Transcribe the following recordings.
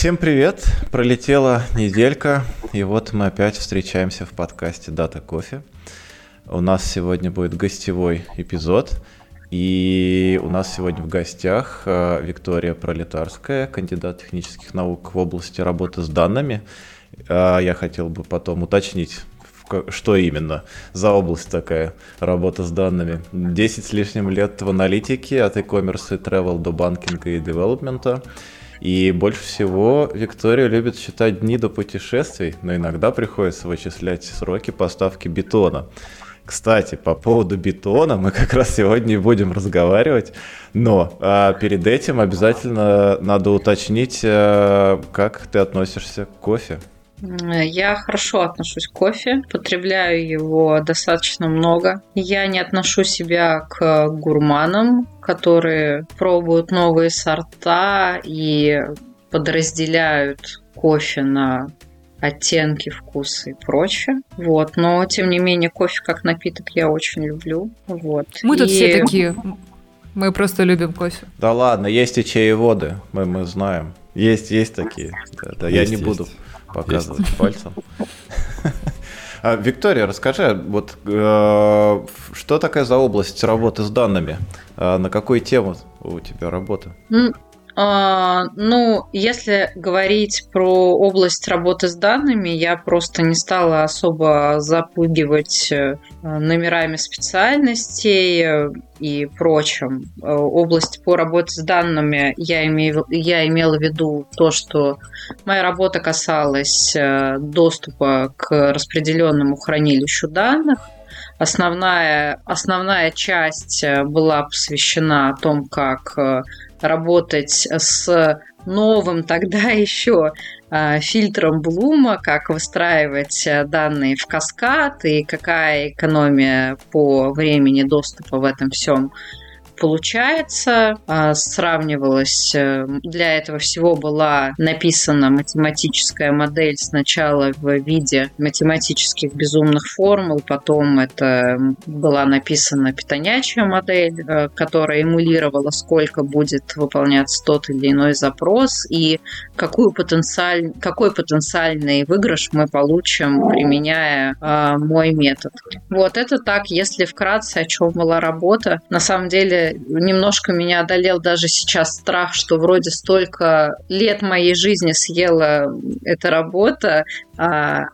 Всем привет! Пролетела неделька, и вот мы опять встречаемся в подкасте «Дата кофе». У нас сегодня будет гостевой эпизод, и у нас сегодня в гостях э, Виктория Пролетарская, кандидат технических наук в области работы с данными. Э, я хотел бы потом уточнить, что именно за область такая работа с данными. 10 с лишним лет в аналитике, от e-commerce и travel до банкинга и девелопмента. И больше всего Виктория любит считать дни до путешествий, но иногда приходится вычислять сроки поставки бетона. Кстати, по поводу бетона мы как раз сегодня и будем разговаривать, но а, перед этим обязательно надо уточнить, а, как ты относишься к кофе. Я хорошо отношусь к кофе, потребляю его достаточно много. Я не отношу себя к гурманам, которые пробуют новые сорта и подразделяют кофе на оттенки, вкусы и прочее. Вот. Но, тем не менее, кофе как напиток я очень люблю. Вот. Мы тут и... все такие. Мы просто любим кофе. Да ладно, есть и чаеводы, мы, мы знаем. Есть, есть такие. Да, да, есть, я не есть. буду показывать Есть. пальцем. А, Виктория, расскажи, вот э, что такая за область работы с данными? Э, на какую тему у тебя работа? А, ну, если говорить про область работы с данными, я просто не стала особо запугивать э, номерами специальностей э, и прочим. Э, область по работе с данными я, имею, я имела в виду то, что моя работа касалась доступа к распределенному хранилищу данных. Основная, основная часть была посвящена о том, как работать с новым тогда еще а, фильтром Блума, как выстраивать э, данные в каскад и какая экономия по времени доступа в этом всем получается. А, сравнивалась, э, для этого всего была написана математическая модель сначала в виде математических безумных формул, потом это была написана питонячая модель, э, которая эмулировала, сколько будет выполняться тот или иной запрос и какую потенциаль, какой потенциальный выигрыш мы получим, применяя э, мой метод. Вот это так, если вкратце, о чем была работа. На самом деле немножко меня одолел даже сейчас страх, что вроде столько лет моей жизни съела эта работа, а,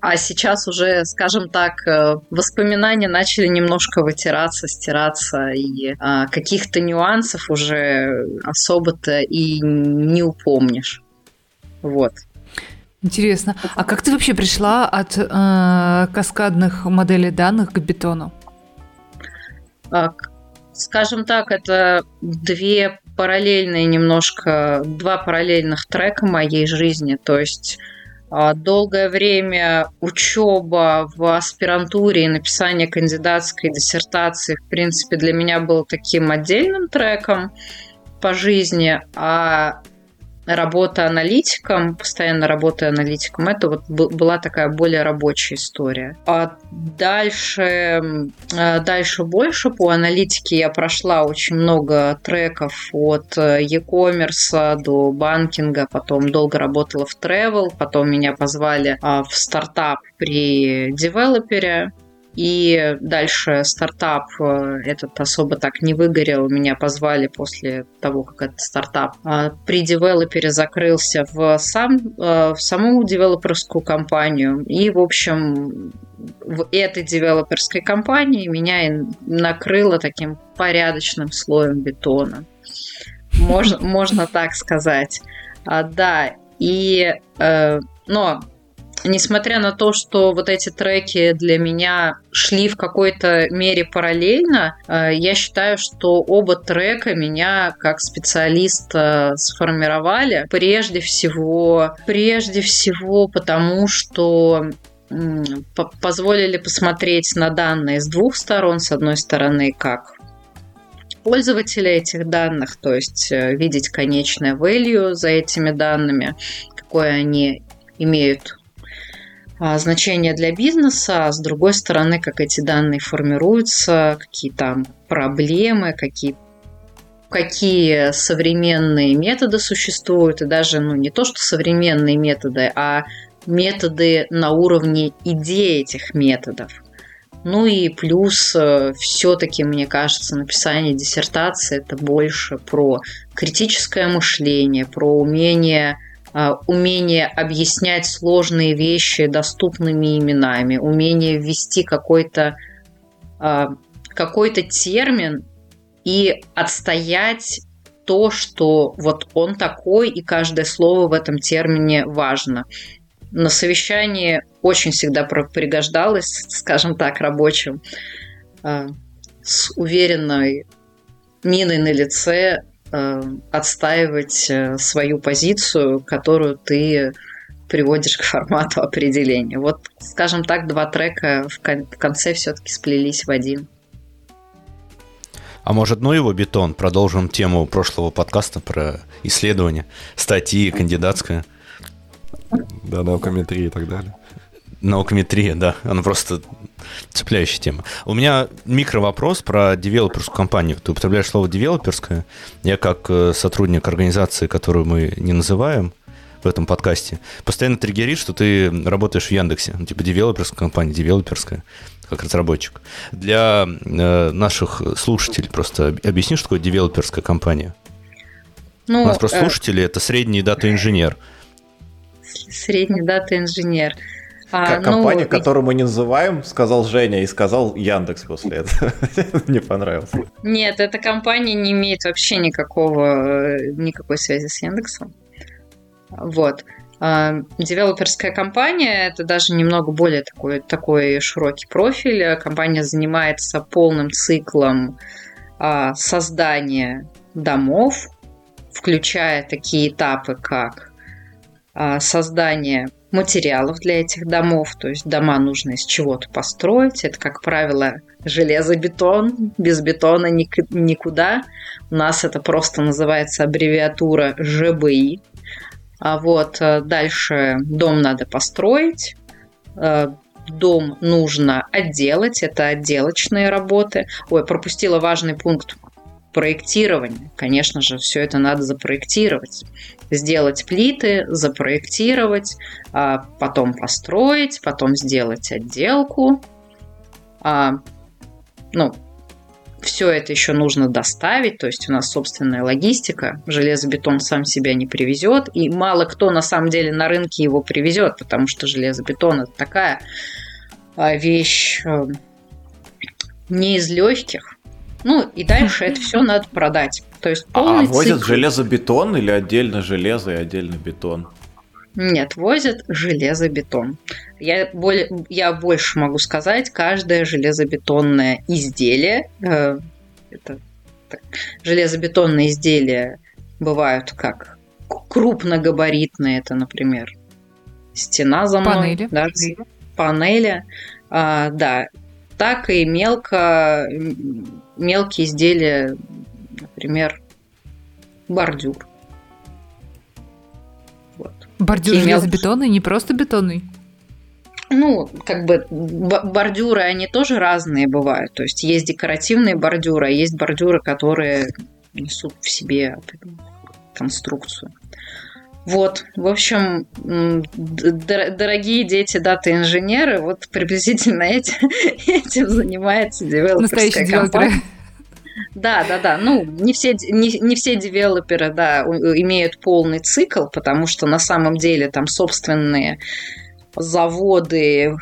а сейчас уже, скажем так, э, воспоминания начали немножко вытираться, стираться, и а, каких-то нюансов уже особо-то и не упомнишь. Вот. Интересно. А как ты вообще пришла от э, каскадных моделей данных к бетону? Скажем так, это две параллельные немножко, два параллельных трека моей жизни. То есть а, долгое время учеба в аспирантуре и написание кандидатской диссертации, в принципе, для меня был таким отдельным треком по жизни, а работа аналитиком, постоянно работая аналитиком, это вот была такая более рабочая история. А дальше, э, дальше больше по аналитике я прошла очень много треков от э, e-commerce до банкинга, потом долго работала в travel, потом меня позвали а, в стартап при девелопере, и дальше стартап э, этот особо так не выгорел. Меня позвали после того, как этот стартап э, при девелопере закрылся в, сам, э, в саму девелоперскую компанию. И, в общем, в этой девелоперской компании меня накрыло таким порядочным слоем бетона. Можно, можно так сказать. А, да, и... Э, но несмотря на то, что вот эти треки для меня шли в какой-то мере параллельно, э, я считаю, что оба трека меня как специалиста сформировали. Прежде всего, прежде всего потому, что позволили посмотреть на данные с двух сторон. С одной стороны, как пользователя этих данных, то есть э, видеть конечное value за этими данными, какое они имеют значение для бизнеса, а с другой стороны, как эти данные формируются, какие там проблемы, какие какие современные методы существуют, и даже ну, не то, что современные методы, а методы на уровне идеи этих методов. Ну и плюс э, все-таки, мне кажется, написание диссертации это больше про критическое мышление, про умение а, умение объяснять сложные вещи доступными именами, умение ввести какой-то а, какой-то термин и отстоять то, что вот он такой, и каждое слово в этом термине важно. На совещании очень всегда пригождалось, скажем так, рабочим, а, с уверенной миной на лице Э, отстаивать э, свою позицию, которую ты приводишь к формату определения. Вот, скажем так, два трека в конце все-таки сплелись в один. А может, ну его бетон? Продолжим тему прошлого подкаста про исследования, статьи, кандидатская. Да, наукометрия и так далее. Наукометрия, да. Она просто цепляющая тема. У меня микро вопрос про девелоперскую компанию. Ты употребляешь слово девелоперская. Я как э, сотрудник организации, которую мы не называем в этом подкасте, постоянно триггерит, что ты работаешь в Яндексе. Ну, типа девелоперская компания, девелоперская, как разработчик. Для э, наших слушателей просто объясни, что такое девелоперская компания. Ну, У нас просто э... слушатели это средний дата-инженер. Средний дата-инженер. А, ну, компания, которую мы не называем, сказал Женя и сказал Яндекс после этого. Мне понравилось. Нет, эта компания не имеет вообще никакого, никакой связи с Яндексом. Вот. А, девелоперская компания – это даже немного более такой, такой широкий профиль. Компания занимается полным циклом а, создания домов, включая такие этапы, как создание материалов для этих домов. То есть дома нужно из чего-то построить. Это, как правило, железобетон. Без бетона никуда. У нас это просто называется аббревиатура ЖБИ. А вот э, дальше дом надо построить. Э, дом нужно отделать. Это отделочные работы. Ой, пропустила важный пункт проектирование. Конечно же, все это надо запроектировать. Сделать плиты, запроектировать, а потом построить, потом сделать отделку. А, ну, все это еще нужно доставить, то есть у нас собственная логистика, железобетон сам себя не привезет, и мало кто на самом деле на рынке его привезет, потому что железобетон это такая а, вещь э, не из легких, ну, и дальше это все надо продать. То есть а полный А возят цикл. железобетон или отдельно железо и отдельно бетон? Нет, возят железобетон. Я, более, я больше могу сказать, каждое железобетонное изделие, э, это так, железобетонные изделия бывают как крупногабаритные, это, например, стена за мной. Панели. Да, панели. А, да, так и мелко, мелкие изделия, например, бордюр. Вот. Бордюр железобетонный, не просто бетонный? Ну, как бы бордюры, они тоже разные бывают. То есть есть декоративные бордюры, а есть бордюры, которые несут в себе конструкцию. Вот, в общем, дорогие дети дата-инженеры, вот приблизительно этим, этим занимается девелоперская компания. Да, да, да. Ну, не все, не, не все девелоперы, да, имеют полный цикл, потому что на самом деле там собственные заводы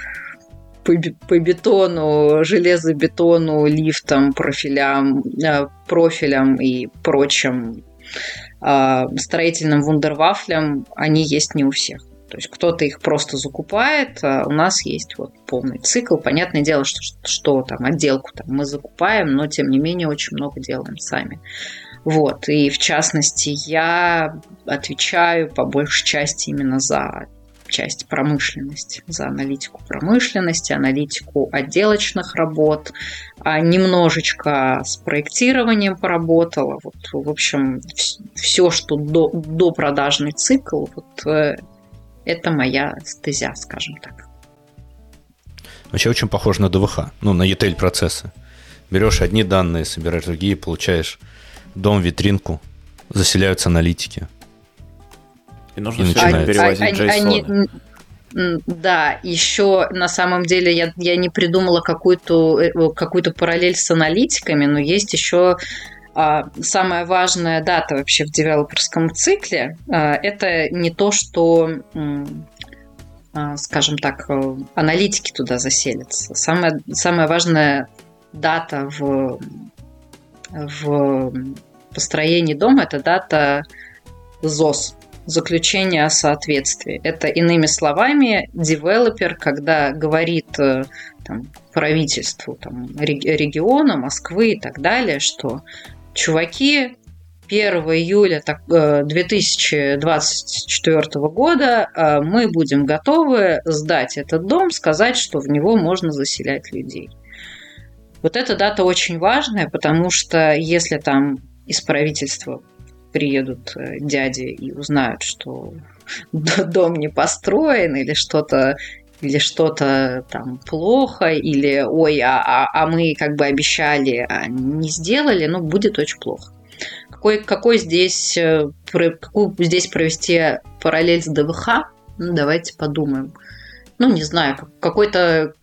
по, по бетону, железобетону, лифтам, профилям, э, профилям и прочим строительным вундервафлям, они есть не у всех. То есть кто-то их просто закупает, а у нас есть вот полный цикл. Понятное дело, что, что там отделку там мы закупаем, но тем не менее очень много делаем сами. Вот, и в частности я отвечаю по большей части именно за часть промышленности, за аналитику промышленности, аналитику отделочных работ, а немножечко с проектированием поработала. Вот, в общем, все, что до, до продажный цикл, вот э, это моя стезя, скажем так. Вообще очень похоже на ДВХ, ну, на ETL процессы. Берешь одни данные, собираешь другие, получаешь дом-витринку, заселяются аналитики. И нужно И все время начинается. перевозить А- JSON. да, еще на самом деле я, я не придумала какую-то э, какую параллель с аналитиками, но есть еще а, самая важная дата вообще в девелоперском цикле. а, это не то, что, а, скажем так, э, аналитики туда заселятся. Самая, самая важная дата в, в построении дома – это дата ЗОС, заключение о соответствии. Это, иными словами, девелопер, когда говорит э, там, правительству там, реги- региона, Москвы и так далее, что чуваки, 1 июля так, э, 2024 года э, мы будем готовы сдать этот дом, сказать, что в него можно заселять людей. Вот эта дата очень важная, потому что если там из правительства приедут э, дяди и узнают, что дом не построен или что-то или что-то там плохо, или ой, а, а, а мы как бы обещали, а не сделали, ну, будет очень плохо. Какой, какой здесь, э, какую здесь провести параллель с ДВХ? Ну, давайте подумаем. Ну, не знаю, как- какой-то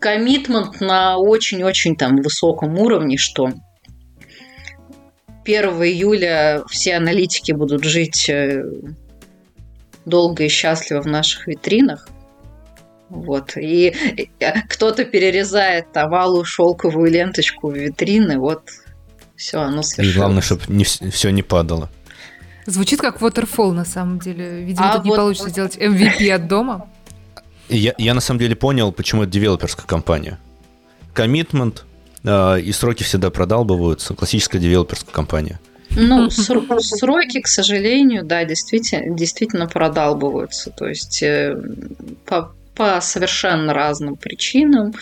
коммитмент на очень-очень там высоком уровне, что 1 июля все аналитики будут жить э, долго и счастливо в наших витринах. Вот. И э, кто-то перерезает алую шелковую ленточку в витрины, вот все, оно И свершилось. главное, чтобы не, все не падало. Звучит как waterfall на самом деле. Видимо, А тут не вот- получится сделать MVP от дома. И Я, я на самом деле понял, почему это девелоперская компания. Коммитмент и сроки всегда продалбываются. Классическая девелоперская компания. Ну, ср- сроки, к сожалению, да, действительно, действительно продалбываются. То есть э, по, по совершенно разным причинам,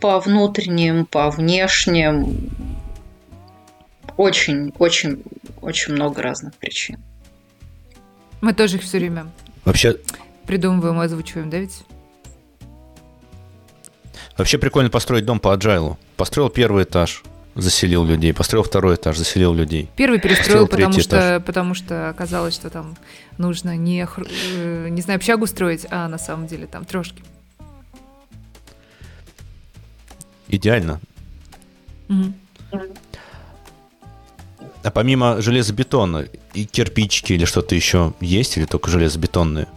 по внутренним, по внешним. Очень, очень, очень много разных причин. Мы тоже их все время Вообще, придумываем и озвучиваем, да ведь? вообще прикольно построить дом по agile. Построил первый этаж, заселил людей. Построил второй этаж, заселил людей. Первый перестроил, потому что, потому что оказалось, что там нужно не, э, не знаю, общагу строить, а на самом деле там трешки. Идеально. Мгм. А помимо железобетона и кирпичики или что-то еще есть, или только железобетонные?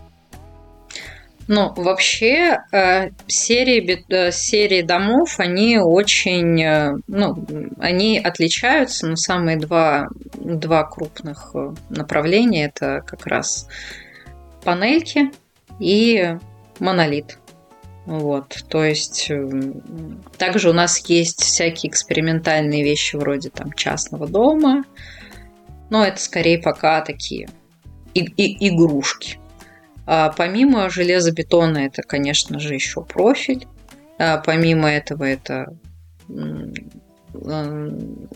Ну, вообще, э, серии, э, серии домов, они очень, э, ну, они отличаются, но самые два, два крупных э, направления – это как раз панельки и монолит. Вот, то есть м, также у нас есть всякие экспериментальные вещи вроде там частного дома, но это скорее пока такие и- и- игрушки. А помимо железобетона, это, конечно же, еще профиль. А помимо этого, это м,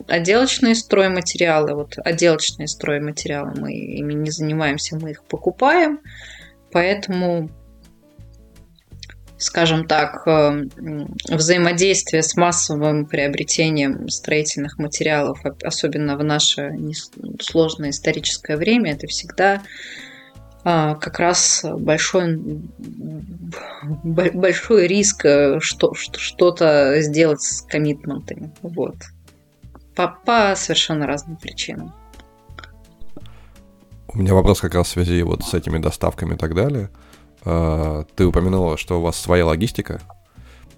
отделочные стройматериалы. Вот отделочные стройматериалы мы ими не занимаемся, мы их покупаем. Поэтому, скажем так, э, взаимодействие с массовым приобретением строительных материалов, об- особенно в наше сложное историческое время, это всегда а, как раз большой, большой риск э, что, что- что-то сделать с коммитментами. Вот. По, по совершенно разным причинам. У меня вопрос как раз в связи вот с этими доставками и так далее. А, Ты упомянула, что у вас своя логистика.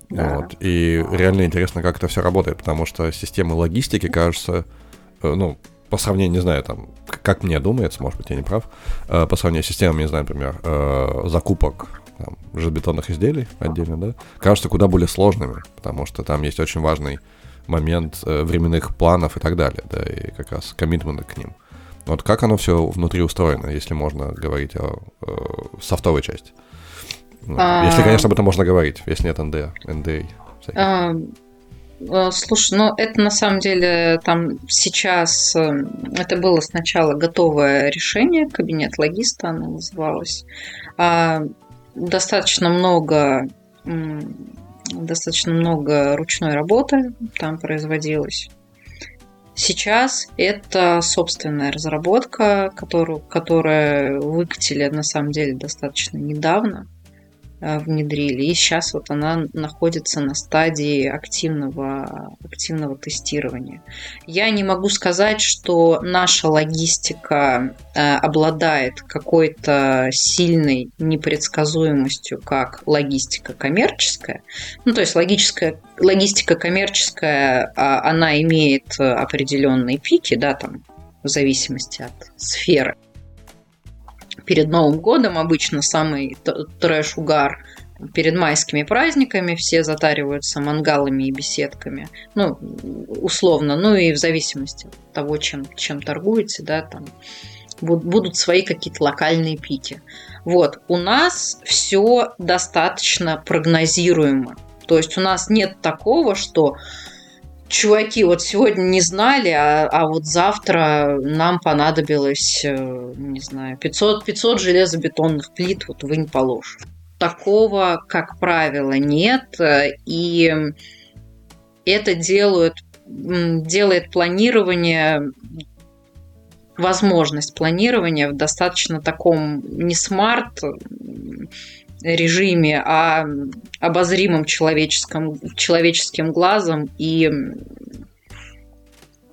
Да. Вот, и реально интересно, как это все работает, потому что системы логистики, кажется, э, ну, по сравнению, не знаю, там, как мне думается, может быть, я не прав, э, по сравнению с системами, не знаю, например, э, закупок там, железобетонных изделий отдельно, да, кажется куда более сложными, потому что там есть очень важный момент э, временных планов и так далее, да, и как раз коммитмента к ним. Вот как оно все внутри устроено, если можно говорить о, э, софтовой части? Ну, А. Если, конечно, об этом можно говорить, если нет NDA. NDA всяких. Э, Слушай, ну это на самом деле там сейчас э, это было сначала готовое решение, кабинет логиста оно называлось. А, Достаточно много достаточно много ручной работы там производилось. Сейчас это собственная разработка, которую, которая выкатили на самом деле достаточно недавно. Э, внедрили. И сейчас вот она находится на стадии активного, активного тестирования. Я не могу сказать, что наша логистика э, обладает какой-то сильной непредсказуемостью, как логистика коммерческая. Ну, то есть логическая, логистика коммерческая, а, она имеет определенные пики, да, там, в зависимости от сферы перед Новым годом обычно самый трэш-угар перед майскими праздниками все затариваются мангалами и беседками. Ну, условно, ну и в зависимости от того, чем, чем торгуете, да, там будут свои какие-то локальные пики. Вот, у нас все достаточно прогнозируемо. То есть у нас нет такого, что чуваки вот сегодня не знали, а, а вот завтра нам понадобилось, э, не знаю, 500, 500 железобетонных плит, вот вы не положь. Такого, как правило, нет, э, и это делают, делает планирование возможность планирования в достаточно таком не смарт режиме, а обозримым человеческим, человеческим глазом и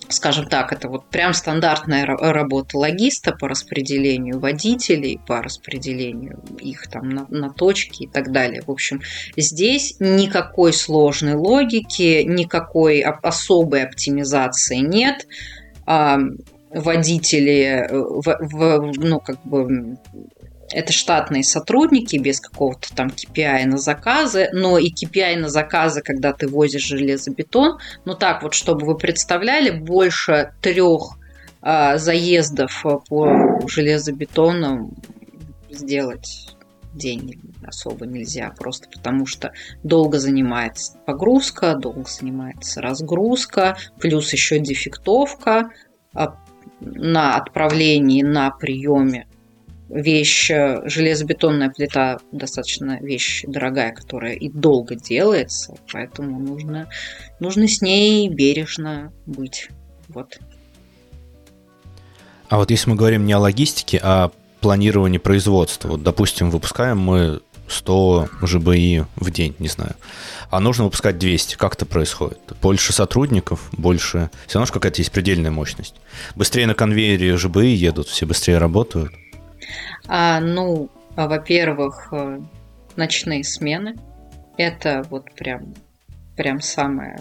скажем так, это вот прям стандартная работа логиста по распределению водителей, по распределению их там на, на точки и так далее. В общем, здесь никакой сложной логики, никакой особой оптимизации нет. Водители в, ну, как бы это штатные сотрудники без какого-то там KPI на заказы, но и KPI на заказы, когда ты возишь железобетон. Ну так вот, чтобы вы представляли, больше трех а, заездов по железобетону сделать день особо нельзя, просто потому что долго занимается погрузка, долго занимается разгрузка, плюс еще дефектовка а, на отправлении, на приеме вещь, э, железобетонная плита достаточно вещь дорогая, которая и долго делается, поэтому нужно, нужно с ней бережно быть. Вот. А вот если мы говорим не о логистике, а о планировании производства, вот, допустим, выпускаем мы 100 ЖБИ в день, не знаю, а нужно выпускать 200, как это происходит? Больше сотрудников, больше... Все равно какая-то есть предельная мощность. Быстрее на конвейере ЖБИ едут, все быстрее работают. А, ну, а, во-первых, э, ночные смены. Это вот прям, прям самое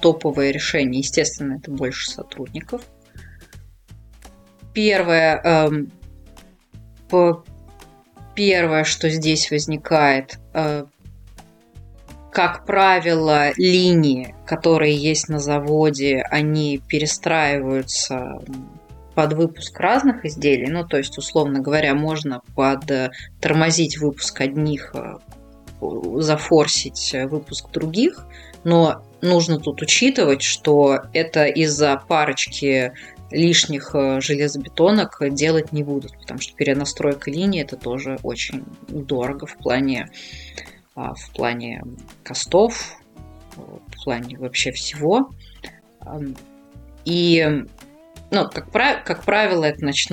топовое решение. Естественно, это больше сотрудников. Первое, эм, по, первое, что здесь возникает, э, как правило, линии, которые есть на заводе, они перестраиваются под выпуск разных изделий. Ну, то есть, условно говоря, можно под э, выпуск одних, э, зафорсить выпуск других, но нужно тут учитывать, что это из-за парочки лишних э, железобетонок делать не будут, потому что перенастройка линии это тоже очень дорого в плане, а, в плане костов, в плане вообще всего. И ну, как, прав... как, правило, это ноч...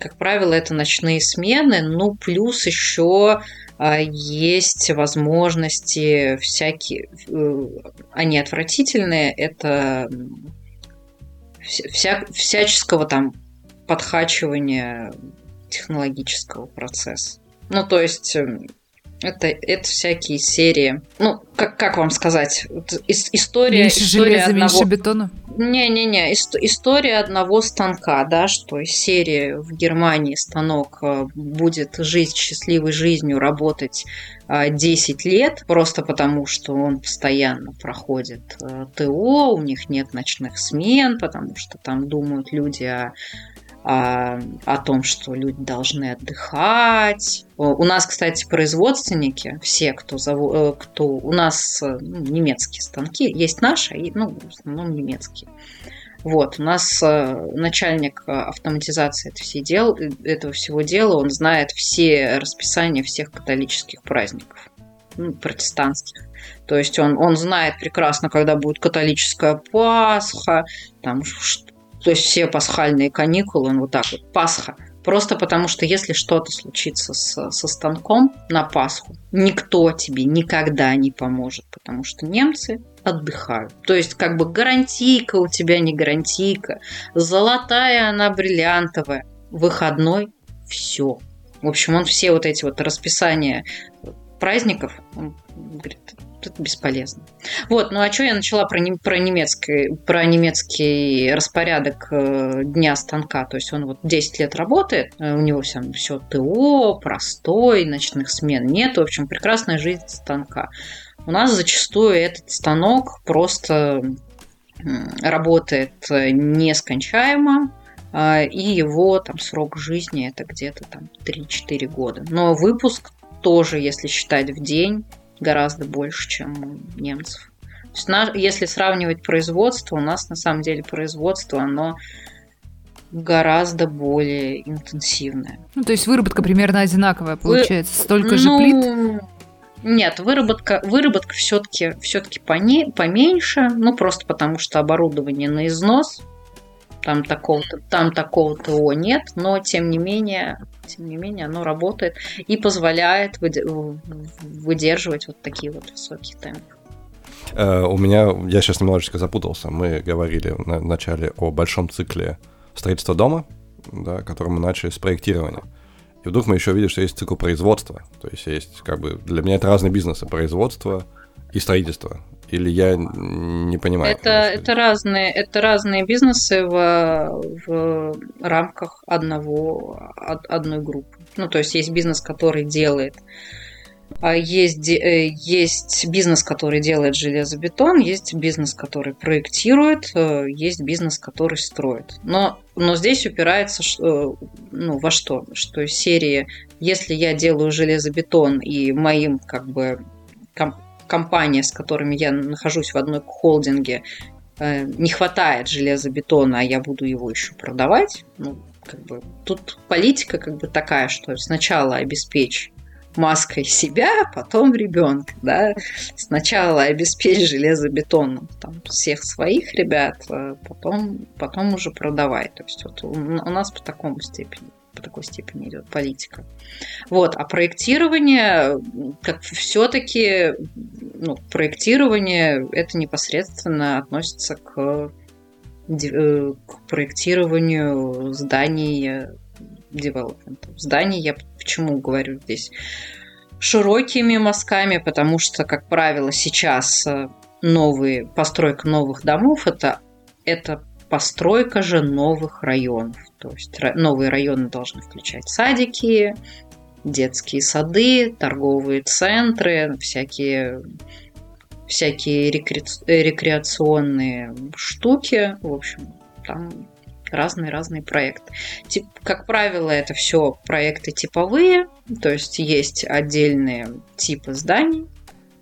как правило, это ночные смены, ну, плюс еще а, есть возможности всякие, э, они отвратительные, это вся... всяческого там подхачивания технологического процесса. Ну, то есть эм, это, это всякие серии. Ну, как, как вам сказать? История, меньше история железа, одного... меньше бетона? Не-не-не, история одного станка, да, что из серии в Германии станок э, будет жить счастливой жизнью, работать 10 э, лет, просто потому что он постоянно проходит э, ТО, у них нет ночных смен, потому что там думают люди о о, о том, что люди должны отдыхать. У нас, кстати, производственники, все, кто, зов... Э, кто у нас э, ну, немецкие станки, есть наши, и, ну, в основном немецкие. Вот, у нас э, начальник автоматизации это все дел, этого всего дела, он знает все расписания всех католических праздников. ну, протестантских. То есть он, он знает прекрасно, когда будет католическая Пасха, там, то есть все пасхальные каникулы, он вот так вот, Пасха. Просто потому что если что-то случится с, со станком на Пасху, никто тебе никогда не поможет, потому что немцы отдыхают. То есть как бы гарантийка у тебя не гарантийка, золотая она бриллиантовая, выходной, все. В общем, он все вот эти вот расписания праздников, он говорит, это бесполезно. Вот, ну а что я начала про, про, немецкий, про немецкий распорядок э, дня станка? То есть он вот 10 лет работает, э, у него все, все ТО, простой, ночных смен нет. В общем, прекрасная жизнь станка. У нас зачастую этот станок просто работает э, нескончаемо, и его там срок жизни это где-то там 3-4 года. Но выпуск тоже, если считать в день, гораздо больше, чем у немцев. То есть, на, если сравнивать производство, у нас на самом деле производство, оно гораздо более интенсивное. Ну, то есть выработка примерно одинаковая получается, Вы... столько же ну, плит? Нет, выработка, выработка все-таки все поне, поменьше, ну просто потому что оборудование на износ, там такого-то, там такого-то нет, но тем не менее, тем не менее, оно работает и позволяет выдерживать вот такие вот высокие темпы. Uh, у меня, я сейчас немножечко запутался. Мы говорили в начале о большом цикле строительства дома, да, который мы начали с проектирования. И вдруг мы еще видим, что есть цикл производства. То есть есть как бы для меня это разные бизнесы. Производство и строительство. Или я не понимаю? Это, это, разные, это разные бизнесы в, в рамках одного, одной группы. Ну, то есть есть бизнес, который делает а есть, э, есть бизнес, который делает железобетон, есть бизнес, который проектирует, э, есть бизнес, который строит. Но, но здесь упирается э, ну, во что? Что из серии, если я делаю железобетон и моим как бы компания, с которыми я нахожусь в одной холдинге, э, не хватает железобетона, а я буду его еще продавать, ну, как бы, тут политика как бы такая, что сначала обеспечь маской себя, потом ребенка, да. Сначала обеспечь железобетоном там, всех своих ребят, а потом, потом уже продавай. То есть вот у, у нас по такому степени по такой степени идет политика. Вот, а проектирование, как все-таки, ну, проектирование это непосредственно относится к, э, к проектированию зданий девелопмента. Зданий я почему говорю здесь широкими мазками, потому что, как правило, сейчас э, новые, постройка новых домов это, это постройка же новых районов. То есть новые районы должны включать садики, детские сады, торговые центры, всякие всякие рекре... рекреационные штуки. В общем, там разные-разные проекты. Тип, как правило, это все проекты типовые, то есть есть отдельные типы зданий,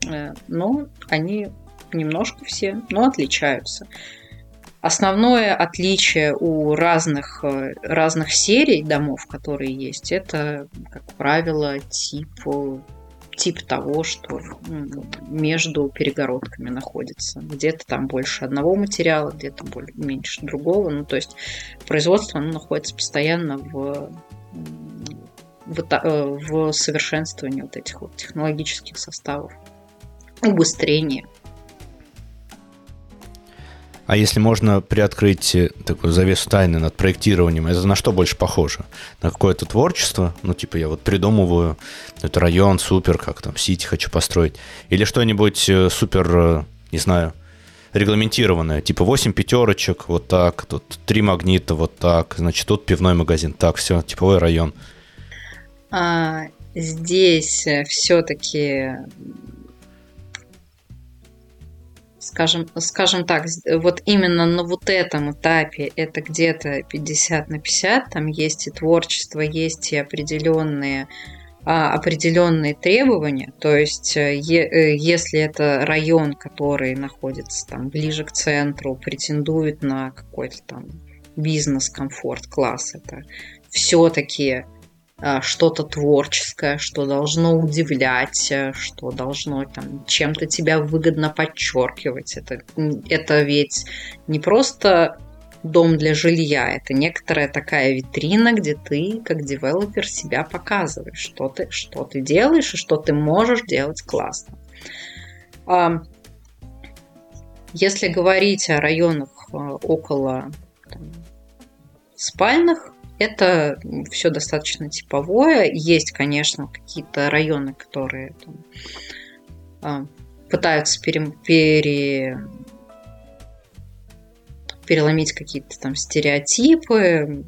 э, но они немножко все, но отличаются. Основное отличие у разных, э, разных серий домов, которые есть, это, как правило, тип, тип того, что между перегородками находится. Где-то там больше одного материала, где-то меньше другого. Ну, то есть производство оно находится постоянно в, в, э, в совершенствовании вот этих вот технологических составов, убыстрение а если можно приоткрыть э, такую завесу тайны над проектированием, это на что больше похоже? На какое-то творчество? Ну, типа, я вот придумываю, это район супер, как там, сити хочу построить. Или что-нибудь э, супер, э, не знаю, регламентированное, типа 8 пятерочек, вот так, тут 3 магнита, вот так, значит, тут пивной магазин, так, все, типовой район. А, здесь все-таки скажем, скажем так, вот именно на вот этом этапе это где-то 50 на 50, там есть и творчество, есть и определенные а, определенные требования, то есть э, э, если это район, который находится там ближе к центру, претендует на какой-то там бизнес-комфорт класс, это все-таки что-то творческое, что должно удивлять, э, что должно там чем-то тебя выгодно подчеркивать. Это, это ведь не просто дом для жилья, это некоторая такая витрина, где ты, как девелопер, себя показываешь, что ты, что ты делаешь и что ты можешь делать классно. А, если говорить о районах э, около там, спальных, это все достаточно типовое. Есть, конечно, какие-то районы, которые там, а, пытаются пере, пере, переломить какие-то там стереотипы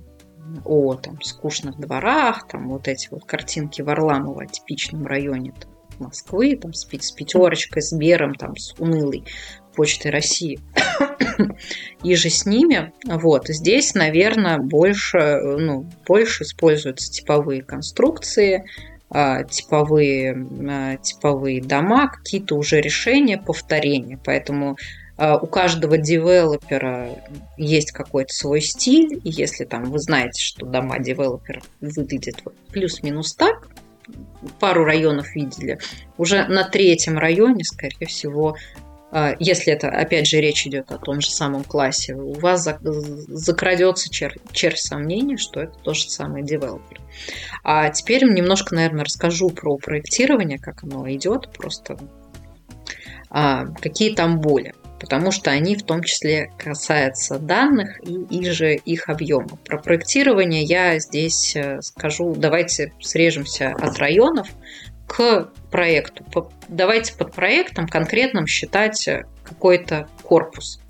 о там, скучных дворах, там вот эти вот картинки Варламова о типичном районе там, Москвы, там с, с пятерочкой, с Бером, там с унылой почтой России и же с ними. Вот здесь, наверное, больше, ну, больше используются типовые конструкции, а, типовые, а, типовые дома, какие-то уже решения, повторения. Поэтому а, у каждого девелопера есть какой-то свой стиль, и если там вы знаете, что дома девелопера выглядят вот плюс-минус так, пару районов видели, уже на третьем районе, скорее всего, если это, опять же, речь идет о том же самом классе, у вас закрадется чер червь сомнений, что это тот же самый девелопер. А теперь немножко, наверное, расскажу про проектирование, как оно идет, просто а, какие там боли потому что они в том числе касаются данных и, и же их объема. Про проектирование я здесь э, скажу, давайте срежемся от районов, к проекту. Давайте под проектом конкретным считать э, какой-то корпус.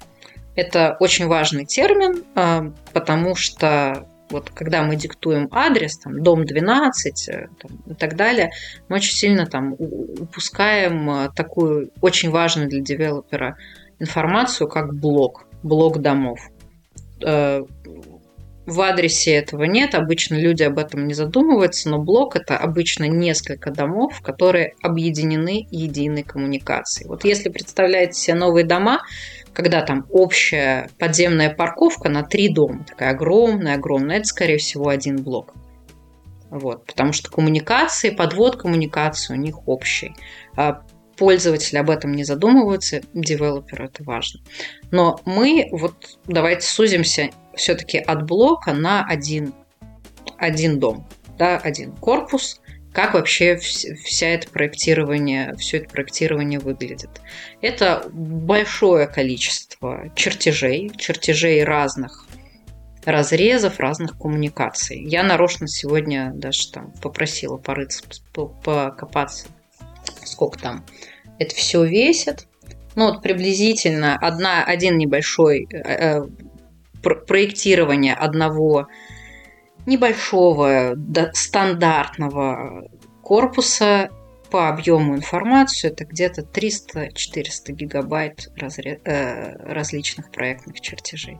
Это очень важный термин, э, потому что вот когда мы диктуем адрес, там, дом 12 э, там, и так далее, мы очень сильно там упускаем такую очень важную для девелопера информацию, как блок, блок домов в адресе этого нет, обычно люди об этом не задумываются, но блок это обычно несколько домов, которые объединены единой коммуникацией. Вот если представляете себе новые дома, когда там общая подземная парковка на три дома, такая огромная, огромная, это, скорее всего, один блок. Вот, потому что коммуникации, подвод коммуникации у них общий. А пользователи об этом не задумываются, девелоперу это важно. Но мы вот давайте сузимся все-таки от блока на один, один дом, да, один корпус, как вообще вся это проектирование, все это проектирование выглядит. Это большое количество чертежей, чертежей разных разрезов, разных коммуникаций. Я нарочно сегодня даже там попросила порыться, покопаться, сколько там это все весит. Ну вот приблизительно одна, один небольшой проектирование одного небольшого стандартного корпуса по объему информации это где-то 300-400 гигабайт разре- э, различных проектных чертежей.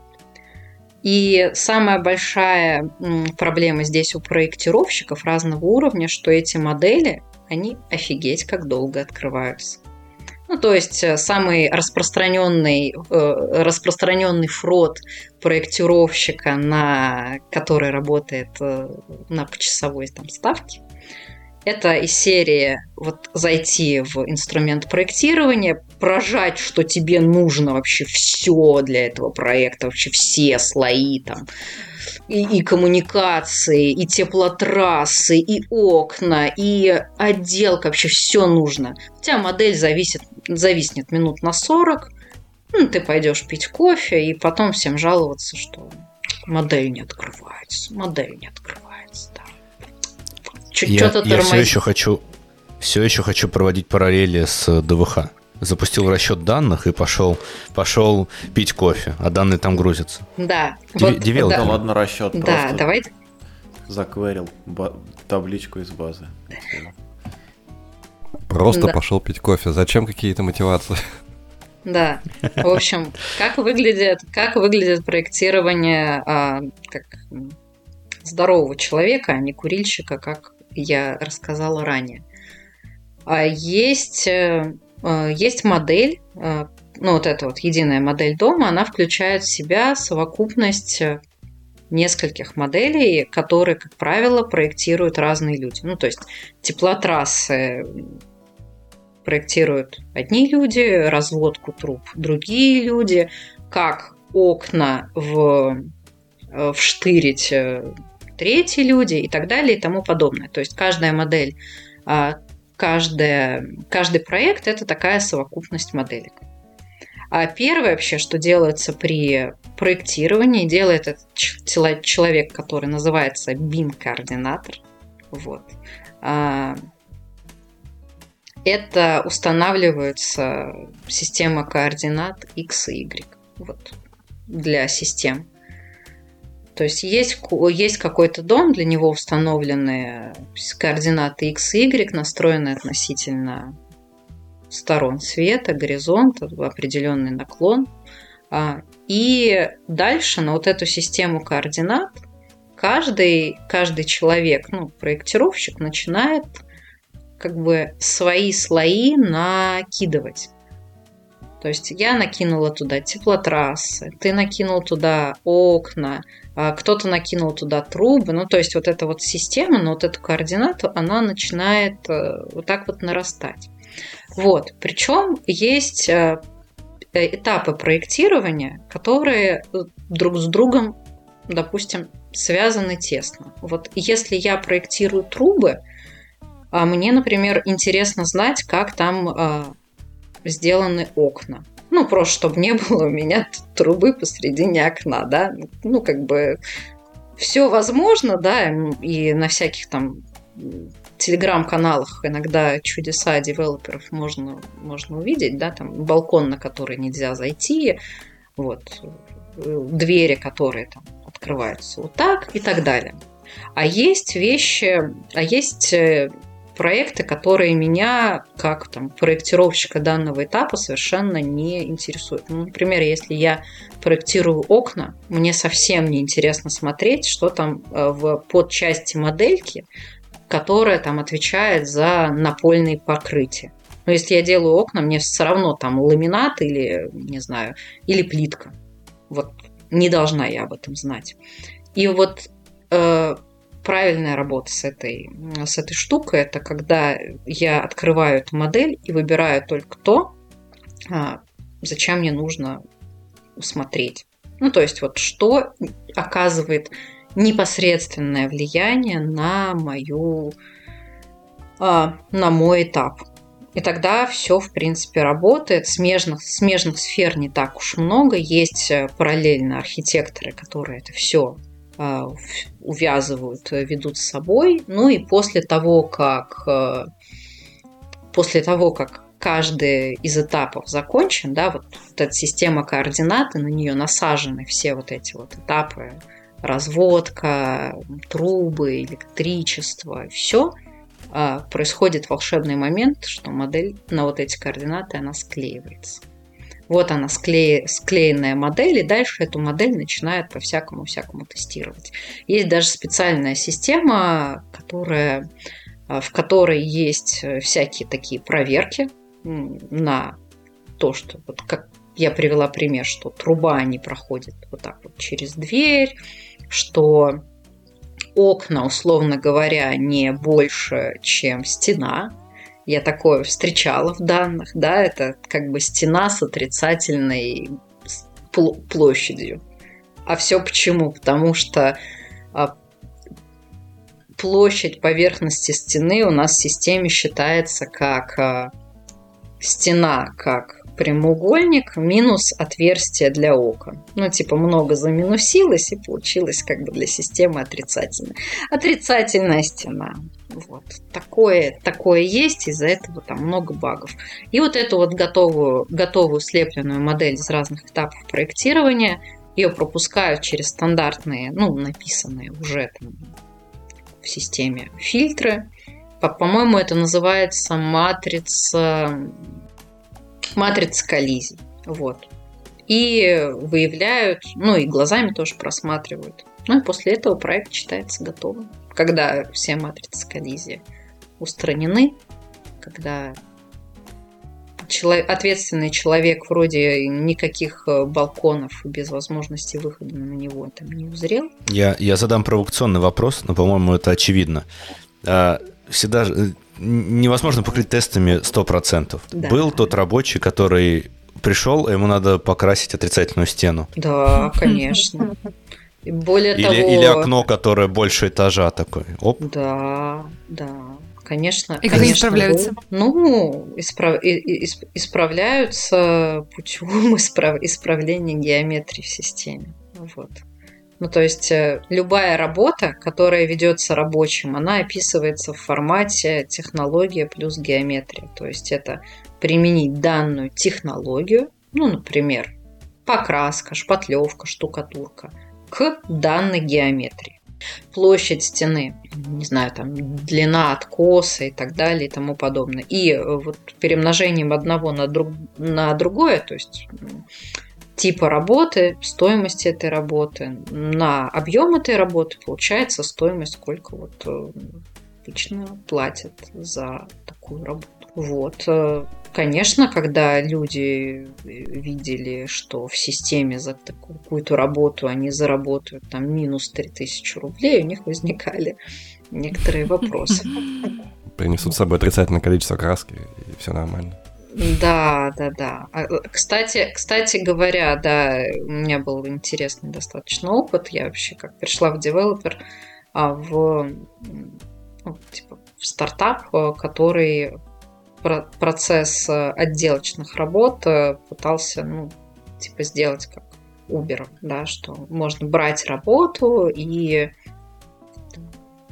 И самая большая проблема здесь у проектировщиков разного уровня, что эти модели, они офигеть как долго открываются. Ну, то есть э, самый распространенный, э, распространенный фрод проектировщика, на, который работает э, на почасовой там, ставке, это из серии вот зайти в инструмент проектирования, прожать, что тебе нужно вообще все для этого проекта, вообще все слои там, и, и коммуникации, и теплотрассы, и окна, и отделка, вообще все нужно. Тебя модель зависит, зависнет минут на 40, ну, ты пойдешь пить кофе, и потом всем жаловаться, что модель не открывается, модель не открывается, да. Что-то я, я все еще хочу все еще хочу проводить параллели с ДВХ запустил расчет данных и пошел, пошел пить кофе, а данные там грузятся. Да. Ди- вот, да. ладно расчет. Да, давайте. Закверил ба- табличку из базы. Просто да. пошел пить кофе. Зачем какие-то мотивации? Да. В общем, как выглядит, как выглядит проектирование а, как здорового человека, а не курильщика, как я рассказала ранее. А есть э, Э, есть модель, э, ну вот эта вот единая модель дома, она включает в себя совокупность нескольких моделей, которые, как правило, проектируют разные люди. Ну, то есть теплотрассы проектируют одни люди, разводку труб другие люди, как окна в, вштырить третьи люди и так далее и тому подобное. То есть каждая модель, а, каждая, каждый проект – это такая совокупность моделек. А первое вообще, что делается при проектировании, делает этот человек, который называется BIM-координатор. Вот. А, это устанавливается система координат X и Y вот, для систем. То есть есть, есть какой-то дом, для него установлены координаты x и y, настроены относительно сторон света, горизонта, определенный наклон. А, и дальше на вот эту систему координат каждый, каждый человек, ну, проектировщик, начинает как бы свои слои накидывать. То есть я накинула туда теплотрассы, ты накинул туда окна, а кто-то накинул туда трубы. Ну, то есть вот эта вот система, но вот эту координату, она начинает э, вот так вот нарастать. Вот. Причем есть э, этапы проектирования, которые друг с другом, допустим, связаны тесно. Вот если я проектирую трубы, а мне, например, интересно знать, как там э, сделаны окна. Ну, просто чтобы не было у меня трубы посредине окна, да. Ну, как бы все возможно, да, и на всяких там телеграм-каналах иногда чудеса девелоперов можно, можно увидеть, да, там балкон, на который нельзя зайти, вот, двери, которые там открываются вот так и так далее. А есть вещи, а есть э, проекты, которые меня, как там, проектировщика данного этапа, совершенно не интересуют. Ну, например, если я проектирую окна, мне совсем не интересно смотреть, что там э, в подчасти модельки, которая там отвечает за напольные покрытия. Но если я делаю окна, мне все равно там ламинат или, не знаю, или плитка. Вот не должна я об этом знать. И вот э, правильная работа с этой, с этой штукой, это когда я открываю эту модель и выбираю только то, а, зачем мне нужно усмотреть. Ну, то есть вот что оказывает непосредственное влияние на мою, а, на мой этап. И тогда все, в принципе, работает. Смежных, смежных сфер не так уж много. Есть э, параллельно архитекторы, которые это все увязывают, э, ведут с собой. Ну и после того, как э, после того, как каждый из этапов закончен, да, вот, вот эта система координат, и на нее насажены все вот эти вот этапы, разводка, трубы, электричество, все, происходит волшебный момент, что модель на вот эти координаты, она склеивается. Вот она, скле... склеенная модель, и дальше эту модель начинают по-всякому-всякому тестировать. Есть даже специальная система, которая, а, в которой есть э, всякие такие проверки на то, что вот как я привела пример, что труба не проходит вот так вот через дверь, что окна, условно говоря, не больше, чем стена, я такое встречала в данных, да, это как бы стена с отрицательной площадью. А все почему? Потому что а, площадь поверхности стены у нас в системе считается как а, стена, как прямоугольник минус отверстие для окон. Ну, типа, много заминусилось, и получилось как бы для системы отрицательно. Отрицательная стена. Вот. Такое, такое есть, из-за этого там много багов. И вот эту вот готовую, готовую слепленную модель из разных этапов проектирования, ее пропускают через стандартные, ну, написанные уже там в системе фильтры. По-моему, это называется матрица матрица коллизий. Вот. И выявляют, ну и глазами тоже просматривают. Ну и после этого проект считается готовым. Когда все матрицы коллизии устранены, когда человек, ответственный человек вроде никаких э, балконов без возможности выхода на него там не узрел. Я, я задам провокационный вопрос, но, по-моему, это очевидно. А, всегда э, невозможно покрыть тестами 100%. Да. Был тот рабочий, который пришел, ему надо покрасить отрицательную стену. Да, конечно. Более или, того... Или окно, которое больше этажа такое. Оп. Да, да. Конечно. И как исправляются? Ну, исправ... исправляются путем исправ... исправления геометрии в системе. Вот. Ну, то есть э, любая работа, которая ведется рабочим, она описывается в формате технология плюс геометрия. То есть это применить данную технологию, ну, например, покраска, шпатлевка, штукатурка, к данной геометрии. Площадь стены, не знаю, там длина откоса и так далее и тому подобное. И э, вот перемножением одного на, друг, на другое, то есть типа работы, стоимости этой работы, на объем этой работы получается стоимость, сколько вот э, обычно платят за такую работу. Вот. Э, конечно, когда люди видели, что в системе за какую-то работу они заработают там минус 3000 рублей, у них возникали некоторые вопросы. Принесут с собой отрицательное количество краски, и все нормально. Да, да, да. А, э, кстати, кстати говоря, да, у меня был интересный достаточно опыт. Я вообще как пришла в девелопер, а в, ну, типа, в стартап, э, который процесс э, отделочных работ пытался, ну, типа, сделать как Uber, да, что можно брать работу и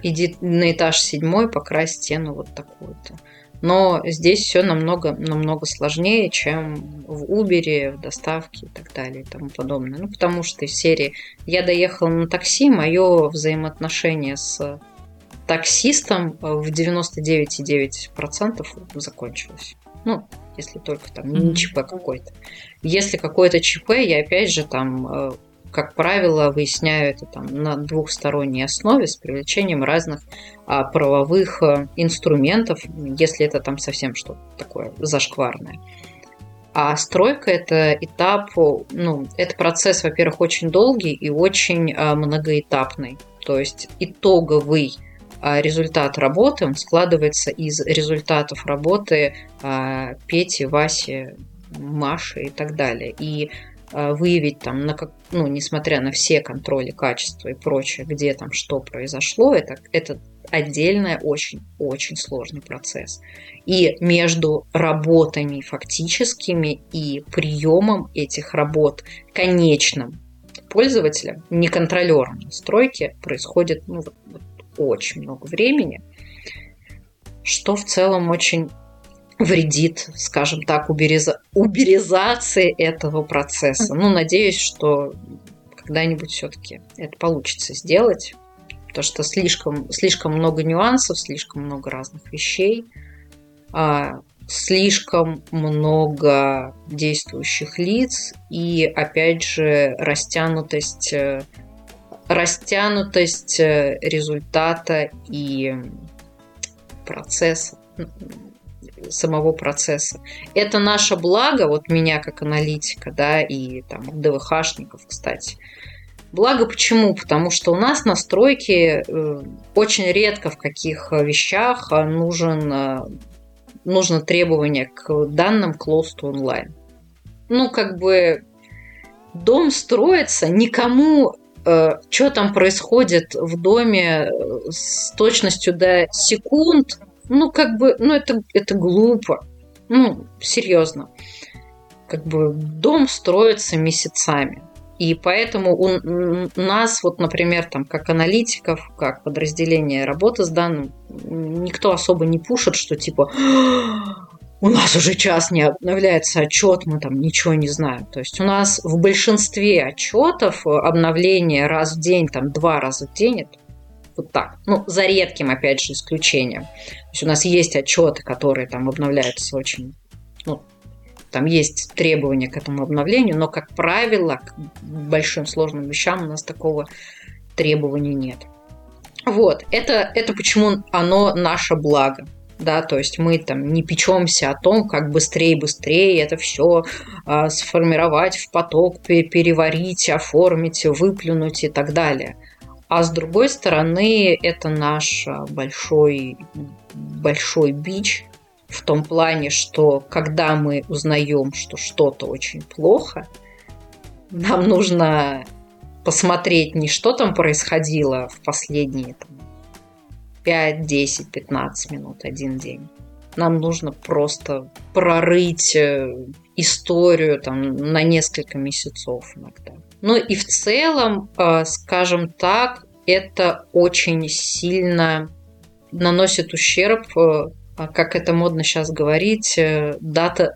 иди на этаж седьмой, покрась стену вот такую-то. Но здесь все намного, намного сложнее, чем в Uber, в доставке и так далее и тому подобное. Ну, потому что из серии «Я доехал на такси», мое взаимоотношение с таксистом в 99,9% закончилось. Ну, если только там не ЧП какой-то. Если какой-то ЧП, я опять же там э, как правило, выясняю это там на двухсторонней основе с привлечением разных а, правовых а, инструментов, если это там совсем что-то такое зашкварное. А стройка это этап, ну, это процесс, во-первых, очень долгий и очень а, многоэтапный. То есть итоговый а, результат работы, он складывается из результатов работы а, Пети, Васи, Маши и так далее. И выявить там, на как, ну, несмотря на все контроли качества и прочее, где там что произошло, это, это отдельный очень-очень сложный процесс. И между работами фактическими и приемом этих работ конечным пользователем, не контролером настройки, происходит ну, вот, вот очень много времени, что в целом очень вредит, скажем так, убереза... уберизации этого процесса. Ну, надеюсь, что когда-нибудь все-таки это получится сделать, потому что слишком, слишком много нюансов, слишком много разных вещей, а, слишком много действующих лиц и, опять же, растянутость, э, растянутость э, результата и процесса самого процесса. Это наше благо, вот меня как аналитика, да, и там ДВХшников, кстати. Благо почему? Потому что у нас на стройке э, очень редко в каких вещах нужен, э, нужно требование к данным close to online. Ну, как бы дом строится, никому э, что там происходит в доме с точностью до секунд ну, как бы, ну, это, это глупо. Ну, серьезно. Как бы дом строится месяцами. И поэтому у нас, вот, например, там, как аналитиков, как подразделение работы с данным, никто особо не пушит, что типа у нас уже час не обновляется отчет, мы там ничего не знаем. То есть у нас в большинстве отчетов обновление раз в день, там два раза в день, это вот так. Ну, за редким, опять же, исключением. То есть у нас есть отчеты, которые там обновляются очень, ну, там есть требования к этому обновлению, но, как правило, к большим сложным вещам у нас такого требования нет. Вот, это, это почему оно наше благо. да, то есть мы там не печемся о том, как быстрее быстрее это все а, сформировать в поток, переварить, оформить, выплюнуть и так далее. А с другой стороны, это наш а, большой, большой бич в том плане, что когда мы узнаем, что что-то очень плохо, нам нужно посмотреть не что там происходило в последние там, 5, 10, 15 минут, один день. Нам нужно просто прорыть э, историю там, на несколько месяцев иногда. Ну и в целом, э, скажем так, это очень сильно наносит ущерб, э, как это модно сейчас говорить, дата,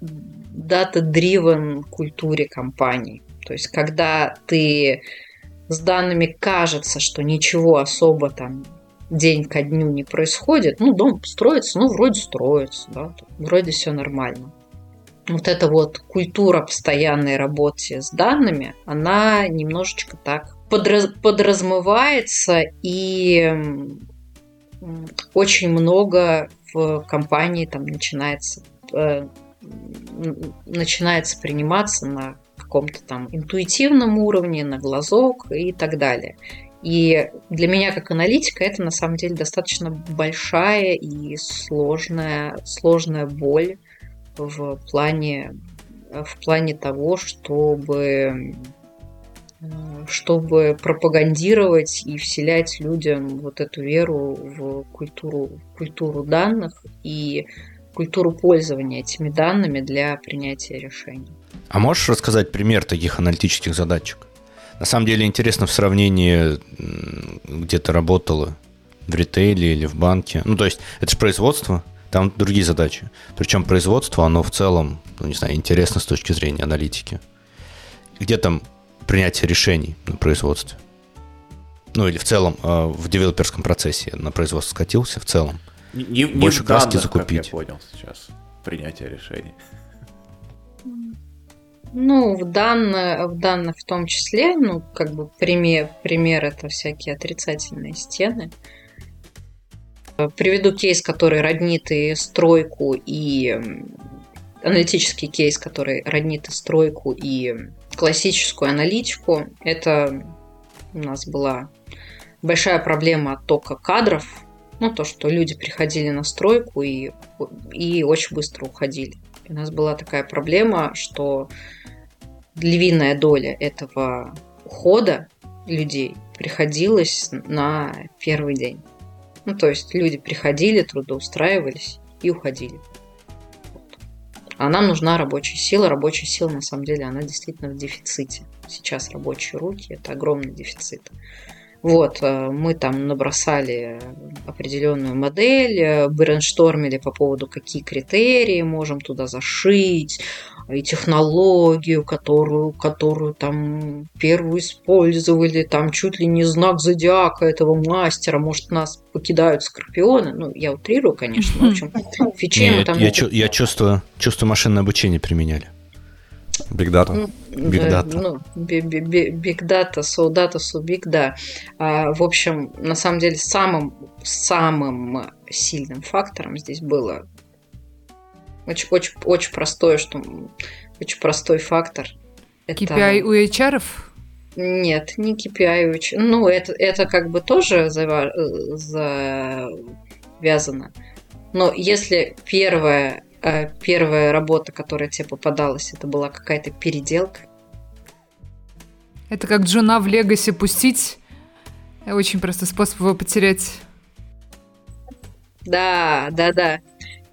data-driven культуре компании. То есть, когда ты с данными кажется, что ничего особо там день ко дню не происходит, ну, дом строится, ну, вроде строится, да, вроде все нормально. Вот эта вот культура постоянной работы с данными, она немножечко так подраз, подразмывается, и очень много в компании там начинается, э, начинается приниматься на каком-то там интуитивном уровне, на глазок и так далее. И для меня как аналитика это на самом деле достаточно большая и сложная, сложная боль в плане, в плане того, чтобы чтобы пропагандировать и вселять людям вот эту веру в культуру, культуру данных и культуру пользования этими данными для принятия решений. А можешь рассказать пример таких аналитических задачек? На самом деле интересно в сравнении, где ты работала, в ритейле или в банке. Ну, то есть, это же производство, там другие задачи. Причем производство, оно в целом, ну, не знаю, интересно с точки зрения аналитики. Где там принятие решений на производстве? Ну, или в целом э, в девелоперском процессе на производство скатился в целом. Не, не Больше в краски данных, закупить. Как я понял сейчас, принятие решений. Ну, в данных, в данных в том числе, ну, как бы пример, пример это всякие отрицательные стены. Приведу кейс, который роднит и стройку, и аналитический кейс, который роднит и стройку, и классическую аналитику. Это у нас была большая проблема оттока кадров. Ну, то, что люди приходили на стройку и, и очень быстро уходили. У нас была такая проблема, что львиная доля этого ухода людей приходилась на первый день. Ну, то есть люди приходили, трудоустраивались и уходили. А нам нужна рабочая сила. Рабочая сила, на самом деле, она действительно в дефиците. Сейчас рабочие руки – это огромный дефицит. Вот, э, мы там набросали определенную модель, э, брейнштормили по поводу, какие критерии можем туда зашить, и технологию, которую, которую там первую использовали, там чуть ли не знак зодиака этого мастера, может, нас покидают скорпионы. Ну, я утрирую, конечно, но, в общем, фичей мы там... Я, я чувствую, чувствую машинное обучение применяли. Big Data. Big Data. Ну, big Data, so Data, so Big, да. А, в общем, на самом деле, самым, самым сильным фактором здесь было очень, очень, очень простое, что очень простой фактор. Это... KPI у HR? Нет, не KPI у HR. Ну, это, это как бы тоже завязано. Но если первая Э, первая работа, которая тебе попадалась, это была какая-то переделка. Это как Джуна в Легасе пустить. Очень простой способ его потерять. Да, да, да.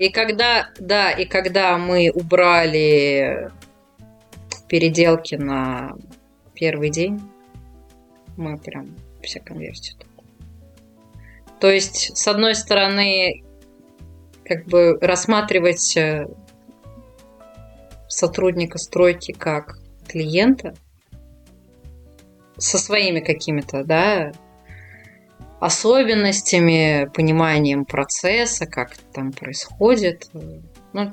И когда, да, и когда мы убрали переделки на первый день, мы прям вся конверсия. То есть, с одной стороны, как бы рассматривать э, сотрудника стройки как клиента со своими какими-то, да, особенностями, пониманием процесса, как это там происходит. Ну,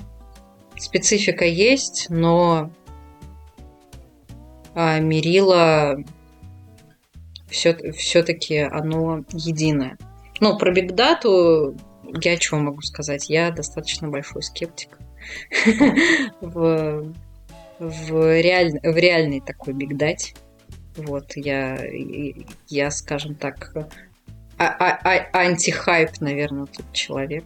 специфика есть, но а, мерило все, все-таки оно единое. Ну, про бигдату я чего могу сказать? Я достаточно большой скептик в, в, реаль, в реальной такой бигдать. Вот, я, я, скажем так, а, а, а, антихайп, наверное, тут человек.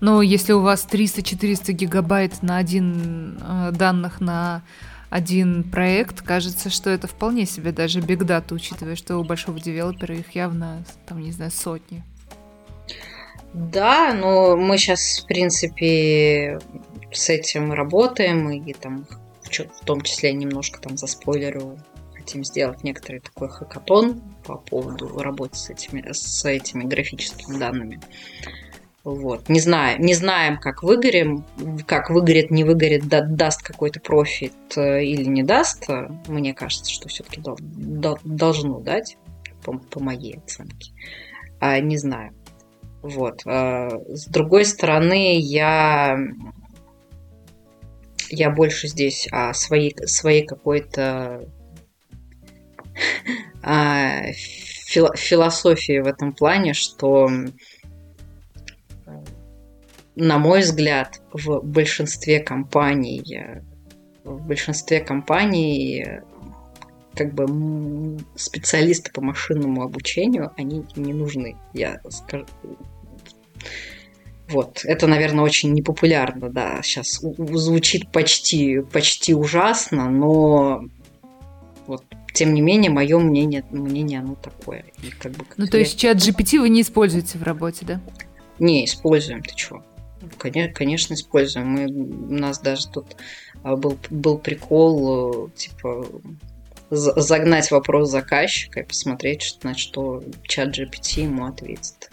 Но если у вас 300-400 гигабайт на один э, данных на один проект, кажется, что это вполне себе даже биг дата, учитывая, что у большого девелопера их явно, там, не знаю, сотни. Да, но мы сейчас, в принципе, с этим работаем, и там, в том числе, немножко там за заспойлерю, хотим сделать некоторый такой хакатон по поводу работы с этими, с этими графическими данными. Вот. Не знаю, не знаем, как выгорим, как выгорит, не выгорит, да, даст какой-то профит э, или не даст. Мне кажется, что все-таки дол- дол- должно дать, по, по моей оценке. А, не знаю. Вот. А, с другой стороны, я я больше здесь о своей, своей какой-то философии в этом плане, что на мой взгляд, в большинстве компаний, в большинстве компаний как бы специалисты по машинному обучению, они не нужны. Я скажу, вот, это, наверное, очень непопулярно, да, сейчас звучит почти, почти ужасно, но вот, тем не менее, мое мнение, мнение оно такое. И как бы, как ну, то есть чат GPT вы не используете в работе, да? Не, используем, ты чего? Конечно, конечно, используем. Мы, у нас даже тут а, был, был прикол, э, типа, загнать вопрос заказчика и посмотреть, что, на что чат GPT ему ответит.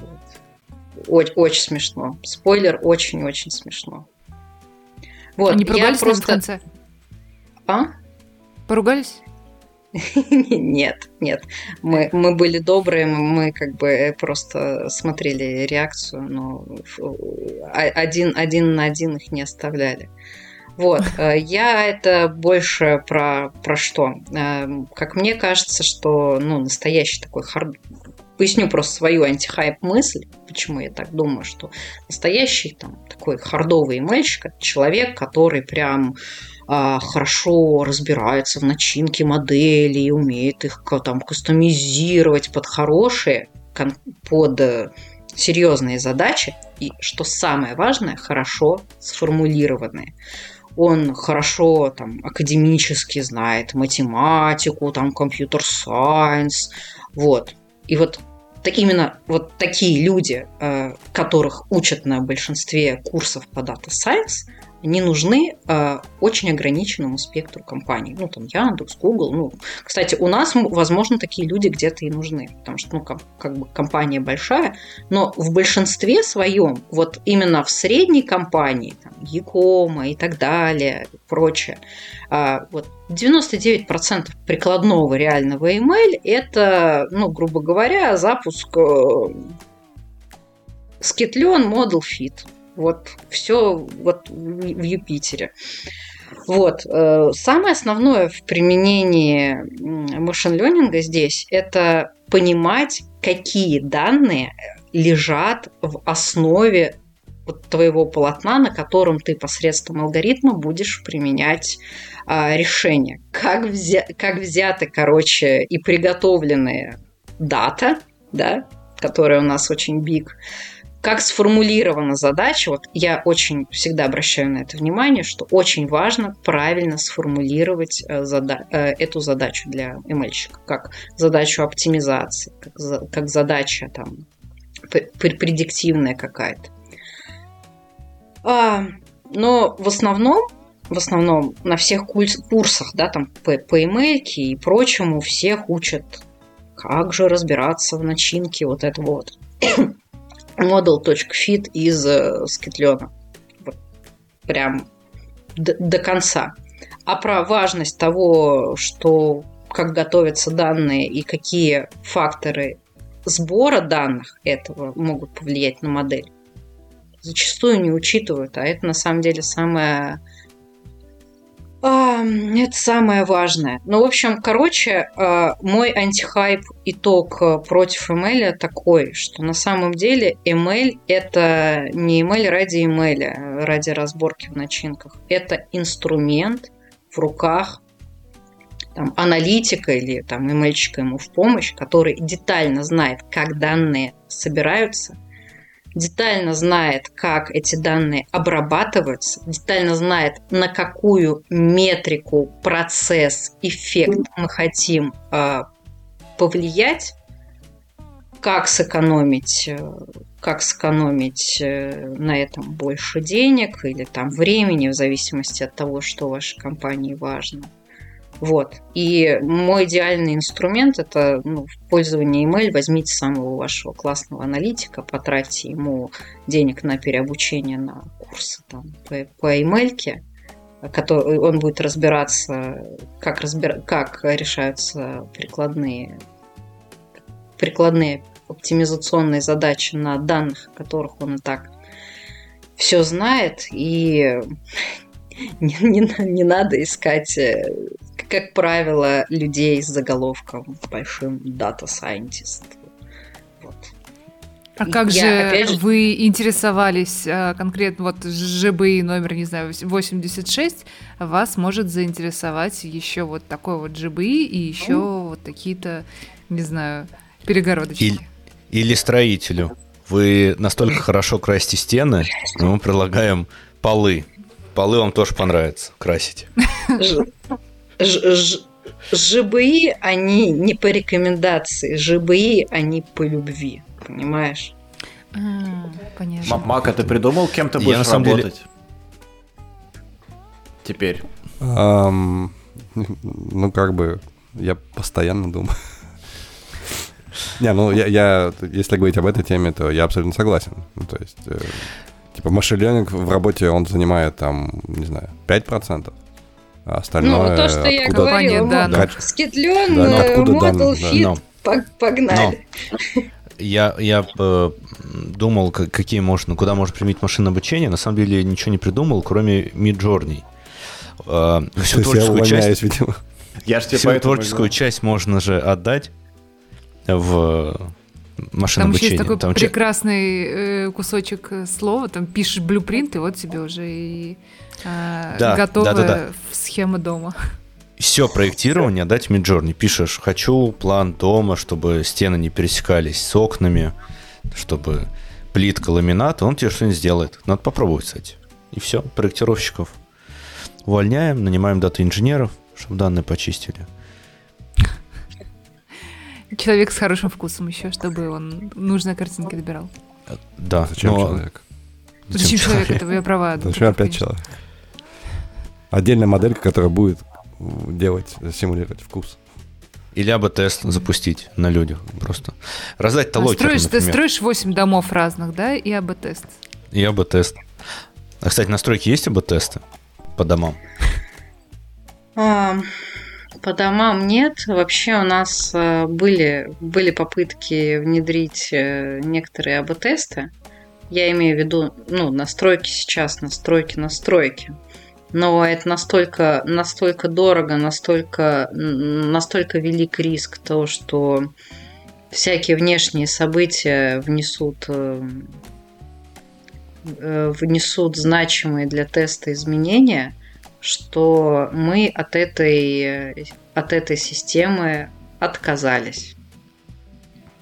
Очень, очень смешно. Спойлер, очень-очень смешно. Вот, Они поругались просто... в конце? А? Поругались? Нет, нет. Мы, мы были добрые, мы как бы просто смотрели реакцию, но один, один на один их не оставляли. Вот, э, я это больше про, про что? Э, как мне кажется, что ну, настоящий такой хард... Поясню просто свою антихайп мысль, почему я так думаю, что настоящий там такой хардовый мальчик, это человек, который прям хорошо разбирается в начинке моделей, умеет их там кастомизировать под хорошие, под э, серьезные задачи, и, что самое важное, хорошо сформулированные. Он хорошо там академически знает математику, там компьютер-сайенс, вот. И вот именно вот такие люди, э, которых учат на большинстве курсов по Data Science, они нужны э, очень ограниченному спектру компаний. Ну, там, Яндекс, Google. Ну, кстати, у нас, возможно, такие люди где-то и нужны, потому что, ну, как, как бы компания большая, но в большинстве своем, вот именно в средней компании, там, Якома и так далее, и прочее, э, вот 99% прикладного реального email это, ну, грубо говоря, запуск э, скитлен Model Fit. Вот все вот в Юпитере. Вот. Э, самое основное в применении машин-ленинга здесь – это понимать, какие данные лежат в основе твоего полотна, на котором ты посредством алгоритма будешь применять а, решение. Как, взя как взяты, короче, и приготовленные дата, да, которая у нас очень биг, как сформулирована задача, вот я очень всегда обращаю на это внимание, что очень важно правильно сформулировать э, зада- э, эту задачу для ML, как задачу оптимизации, как, за- как задача там предиктивная какая-то. А, но в основном, в основном на всех курсах, да, там по, по email и прочему, всех учат, как же разбираться в начинке вот этого вот model.fit из э, скитлена. Вот. Прям до, до конца. А про важность того, что как готовятся данные и какие факторы сбора данных этого могут повлиять на модель, зачастую не учитывают. А это на самом деле самое а, Это самое важное. Ну, в общем, короче, э, мой антихайп итог э, против ML такой, что на самом деле ML это не ML ради ML, ради разборки в начинках. Это инструмент в руках там, аналитика или там ML ему в помощь, который детально знает, как данные собираются – детально знает, как эти данные обрабатываются, детально знает, на какую метрику, процесс, эффект мы хотим э, повлиять, как сэкономить, э, как сэкономить э, на этом больше денег или там времени, в зависимости от того, что вашей компании важно. Вот. И мой идеальный инструмент – это ну, в пользовании email. Возьмите самого вашего классного аналитика, потратьте ему денег на переобучение на курсы там, по, по email, который, он будет разбираться, как, разбир, как решаются прикладные, прикладные оптимизационные задачи на данных, которых он и так все знает, и не, не, не надо искать э, как правило, людей с заголовком большим Data Scientist. Вот. А как Я, же, же вы интересовались а, конкретно, вот ЖБИ номер, не знаю, 86, вас может заинтересовать еще вот такой вот ЖБИ и еще mm. вот такие-то, не знаю, перегородочки. Или, или строителю. Вы настолько хорошо красите стены, мы предлагаем полы. Полы вам тоже понравится красить. ЖБИ, они не по рекомендации, ЖБИ, они по любви, понимаешь? А, понятно. Мака, ты придумал, кем ты будешь Я, на самом работать? Деле... Теперь. Um, ну, как бы, я постоянно думаю. Не, ну, я, я, если говорить об этой теме, то я абсолютно согласен. Ну, то есть, э, типа, машин в работе, он занимает, там, не знаю, 5%. А остальное... Ну, то, что я говорила, да, как... скитлен, да, откуда Model Fit, да. погнали. Но я, я э, думал, какие можно, куда можно применить машинное обучение. На самом деле ничего не придумал, кроме Midjourney. Э, всю творческую часть, видимо. Я ж тебе всю творческую часть можно же отдать в машинное там обучение. Там еще есть такой там прекрасный э, кусочек слова, там пишешь блюпринт, и вот тебе уже и э, да, готовая да, да, да. схема дома. Все проектирование дать Midjourney. Пишешь, хочу план дома, чтобы стены не пересекались с окнами, чтобы плитка, ламинат, он тебе что-нибудь сделает. Надо попробовать, кстати. И все, проектировщиков увольняем, нанимаем дата-инженеров, чтобы данные почистили. Человек с хорошим вкусом еще, чтобы он нужные картинки добирал. Да. Зачем но... человек? Зачем, Зачем человек? человек? Это я права. Зачем опять конечно. человек? Отдельная моделька, которая будет делать, симулировать вкус. Или АБ-тест запустить на людях просто. Раздать талоки, строишь, Ты строишь 8 домов разных, да, и АБ-тест. И АБ-тест. А, кстати, настройки есть АБ-тесты по домам? По домам нет. Вообще у нас э, были, были попытки внедрить э, некоторые АБ-тесты. Я имею в виду ну, настройки сейчас, настройки, настройки но это настолько, настолько дорого, настолько, настолько велик риск того, что всякие внешние события внесут, э, внесут значимые для теста изменения, что мы от этой, от этой системы отказались.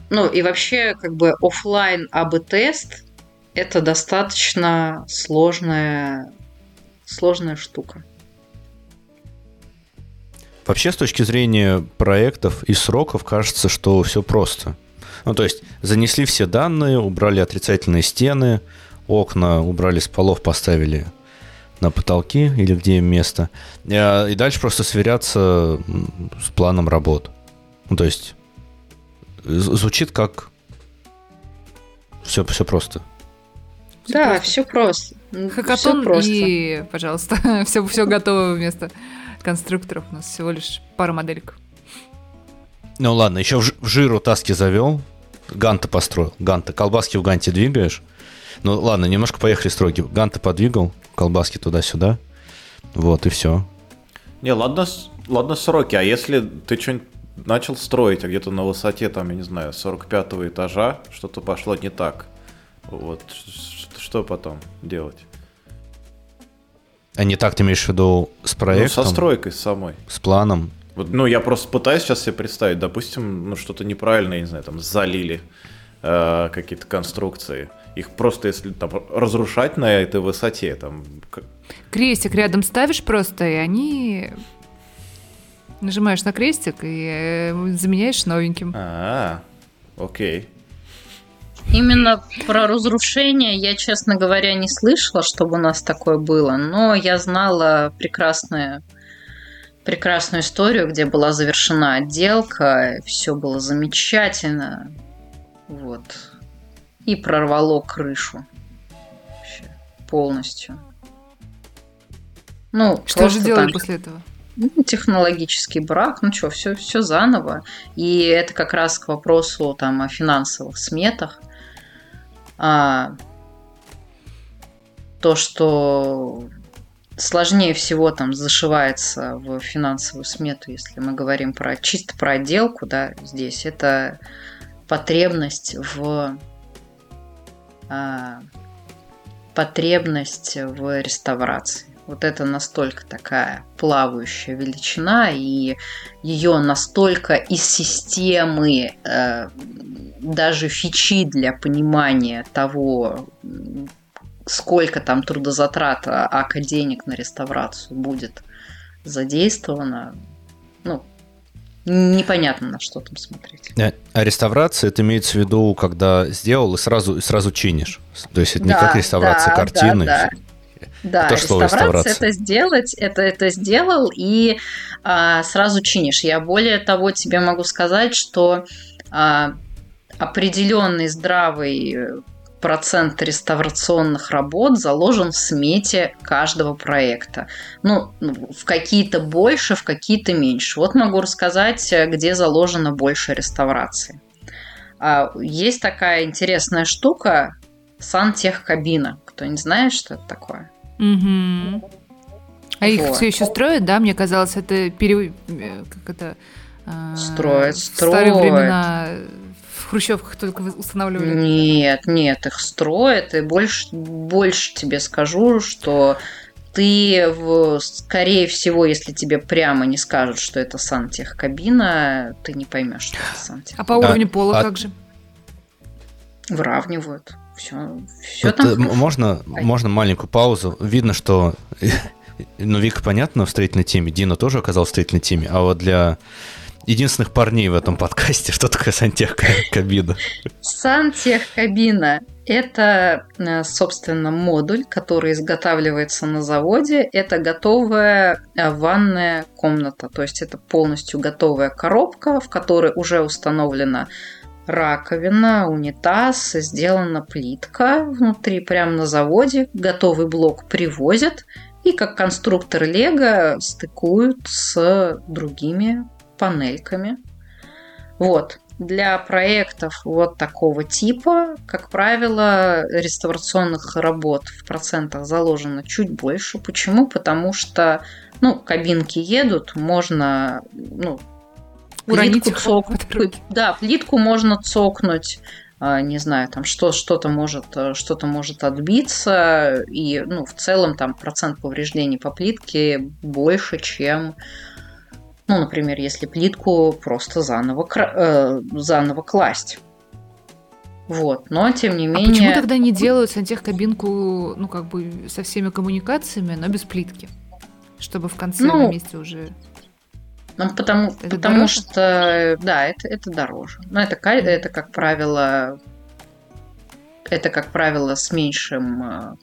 Ну и вообще, как бы офлайн АБ-тест это достаточно сложная сложная штука. Вообще, с точки зрения проектов и сроков, кажется, что все просто. Ну, то есть, занесли все данные, убрали отрицательные стены, окна убрали с полов, поставили на потолки или где им место. И дальше просто сверяться с планом работ. Ну, то есть, звучит как все, все просто. Да, все просто. Хакатон просто. и, пожалуйста, все, все готово вместо конструкторов. У нас всего лишь пара моделек. Ну ладно, еще в, в жиру таски завел, Ганта построил. Ганта, колбаски в Ганте двигаешь. Ну ладно, немножко поехали строги. Ганта подвигал, колбаски туда-сюда. Вот и все. Не, ладно, ладно сроки, а если ты что-нибудь начал строить, а где-то на высоте, там, я не знаю, 45 этажа, что-то пошло не так. Вот, что потом делать? А не так ты имеешь в виду с проектом? Ну, со стройкой самой. С планом? Вот, ну, я просто пытаюсь сейчас себе представить, допустим, ну, что-то неправильное, я не знаю, там, залили э, какие-то конструкции. Их просто, если там разрушать на этой высоте, там... Крестик рядом ставишь просто, и они... Нажимаешь на крестик и э, заменяешь новеньким. А, окей. Именно про разрушение я, честно говоря, не слышала, чтобы у нас такое было, но я знала прекрасную, прекрасную историю, где была завершена отделка, все было замечательно, вот, и прорвало крышу вообще полностью. Ну, что же делали после этого? Ну, технологический брак, ну что, все, все заново. И это как раз к вопросу там, о финансовых сметах а, то, что сложнее всего там зашивается в финансовую смету, если мы говорим про чисто про отделку, да, здесь это потребность в а, потребность в реставрации. Вот это настолько такая плавающая величина, и ее настолько из системы э, даже фичи для понимания того, сколько там трудозатрат ака денег на реставрацию будет задействовано, непонятно, на что там смотреть. А, а реставрация, это имеется в виду, когда сделал и сразу, и сразу чинишь. То есть это да, не как реставрация да, картины. Да, да. Да, реставрация, реставрация это сделать, это это сделал и а, сразу чинишь. Я более того тебе могу сказать, что а, определенный здравый процент реставрационных работ заложен в смете каждого проекта. Ну, в какие-то больше, в какие-то меньше. Вот могу рассказать, где заложено больше реставрации. А, есть такая интересная штука сантехкабина. Кто не знает, что это такое? Угу. А вот. их все еще строят, да? Мне казалось, это пере... Э, как это... Строят, в строят. старые времена в хрущевках только устанавливали? Нет, нет, их строят. И больше, больше тебе скажу, что ты, в, скорее всего, если тебе прямо не скажут, что это сантехкабина, ты не поймешь, что это сантех. А по уровню а, пола а... как же? Выравнивают. Все, все там. Э, можно, можно маленькую паузу. Видно, что ну, Вика, понятно, в строительной теме, Дина тоже оказался в строительной теме, а вот для единственных парней в этом подкасте, что такое сантехкабина? Сантехкабина – это, э, собственно, модуль, который изготавливается на заводе. Это готовая э, ванная комната, то есть это полностью готовая коробка, в которой уже установлена раковина, унитаз, сделана плитка внутри, прямо на заводе. Готовый блок привозят и как конструктор Лего стыкуют с другими панельками. Вот. Для проектов вот такого типа, как правило, реставрационных работ в процентах заложено чуть больше. Почему? Потому что ну, кабинки едут, можно ну, плитку цокнуть. Да, плитку можно цокнуть а, не знаю, там что, что-то может, что-то может отбиться, и, ну, в целом там процент повреждений по плитке больше, чем, ну, например, если плитку просто заново, э, заново класть. Вот, но тем не менее... А почему тогда не делают сантехкабинку, ну, как бы со всеми коммуникациями, но без плитки? Чтобы в конце ну, на месте уже... Ну, потому, это потому дороже? что, да, это, это дороже. Но это, это, как правило, это, как правило, с меньшим э,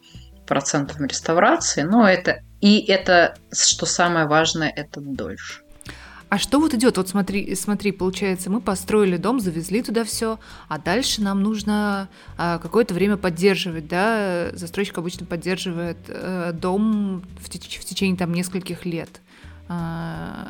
процентом реставрации, но это и это, что самое важное, это дольше. А что вот идет? Вот смотри, смотри, получается, мы построили дом, завезли туда все, а дальше нам нужно а, какое-то время поддерживать, да? Застройщик обычно поддерживает а, дом в, теч- в течение там нескольких лет. А,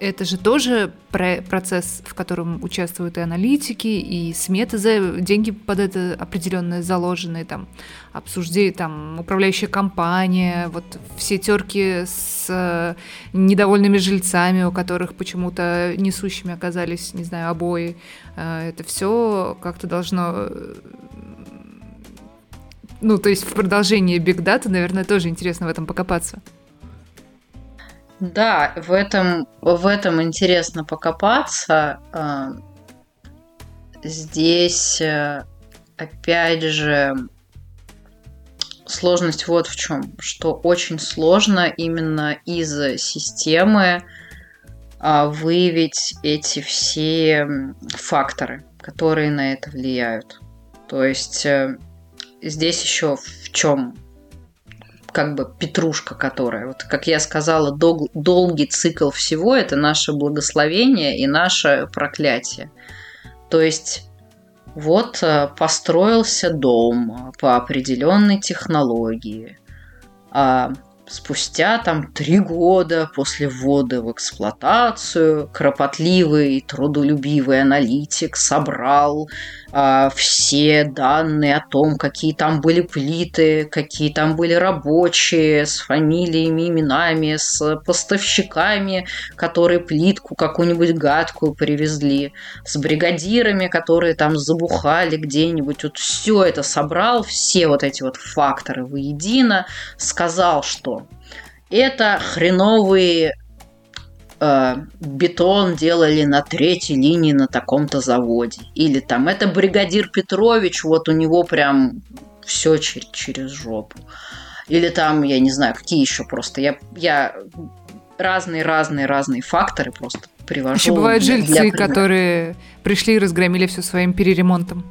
это же тоже про процесс, в котором участвуют и аналитики, и сметы за деньги под это определенные заложенные, там, обсуждение, там, управляющая компания, вот все терки с э, недовольными жильцами, у которых почему-то несущими оказались, не знаю, обои. Э, это все как-то должно э, ну, то есть в продолжении Big Data, наверное, тоже интересно в этом покопаться. Да, в этом, в этом интересно покопаться. А, здесь, э, опять же, сложность вот в чем, что очень сложно именно из системы а, выявить эти все факторы, которые на это влияют. То есть э, здесь еще в чем как бы петрушка, которая, вот как я сказала, дол- долгий цикл всего это наше благословение и наше проклятие. То есть вот э, построился дом по определенной технологии, а спустя там три года после ввода в эксплуатацию кропотливый, трудолюбивый аналитик собрал а, все данные о том, какие там были плиты, какие там были рабочие, с фамилиями, именами, с поставщиками, которые плитку какую-нибудь гадкую привезли, с бригадирами, которые там забухали где-нибудь. Вот все это собрал, все вот эти вот факторы воедино, сказал, что это хреновые э, бетон делали на третьей линии на таком-то заводе. Или там это бригадир Петрович, вот у него прям все через, через жопу. Или там, я не знаю, какие еще просто. Я, я разные-разные-разные факторы просто привожу. Еще бывают жильцы, которые пришли и разгромили все своим переремонтом.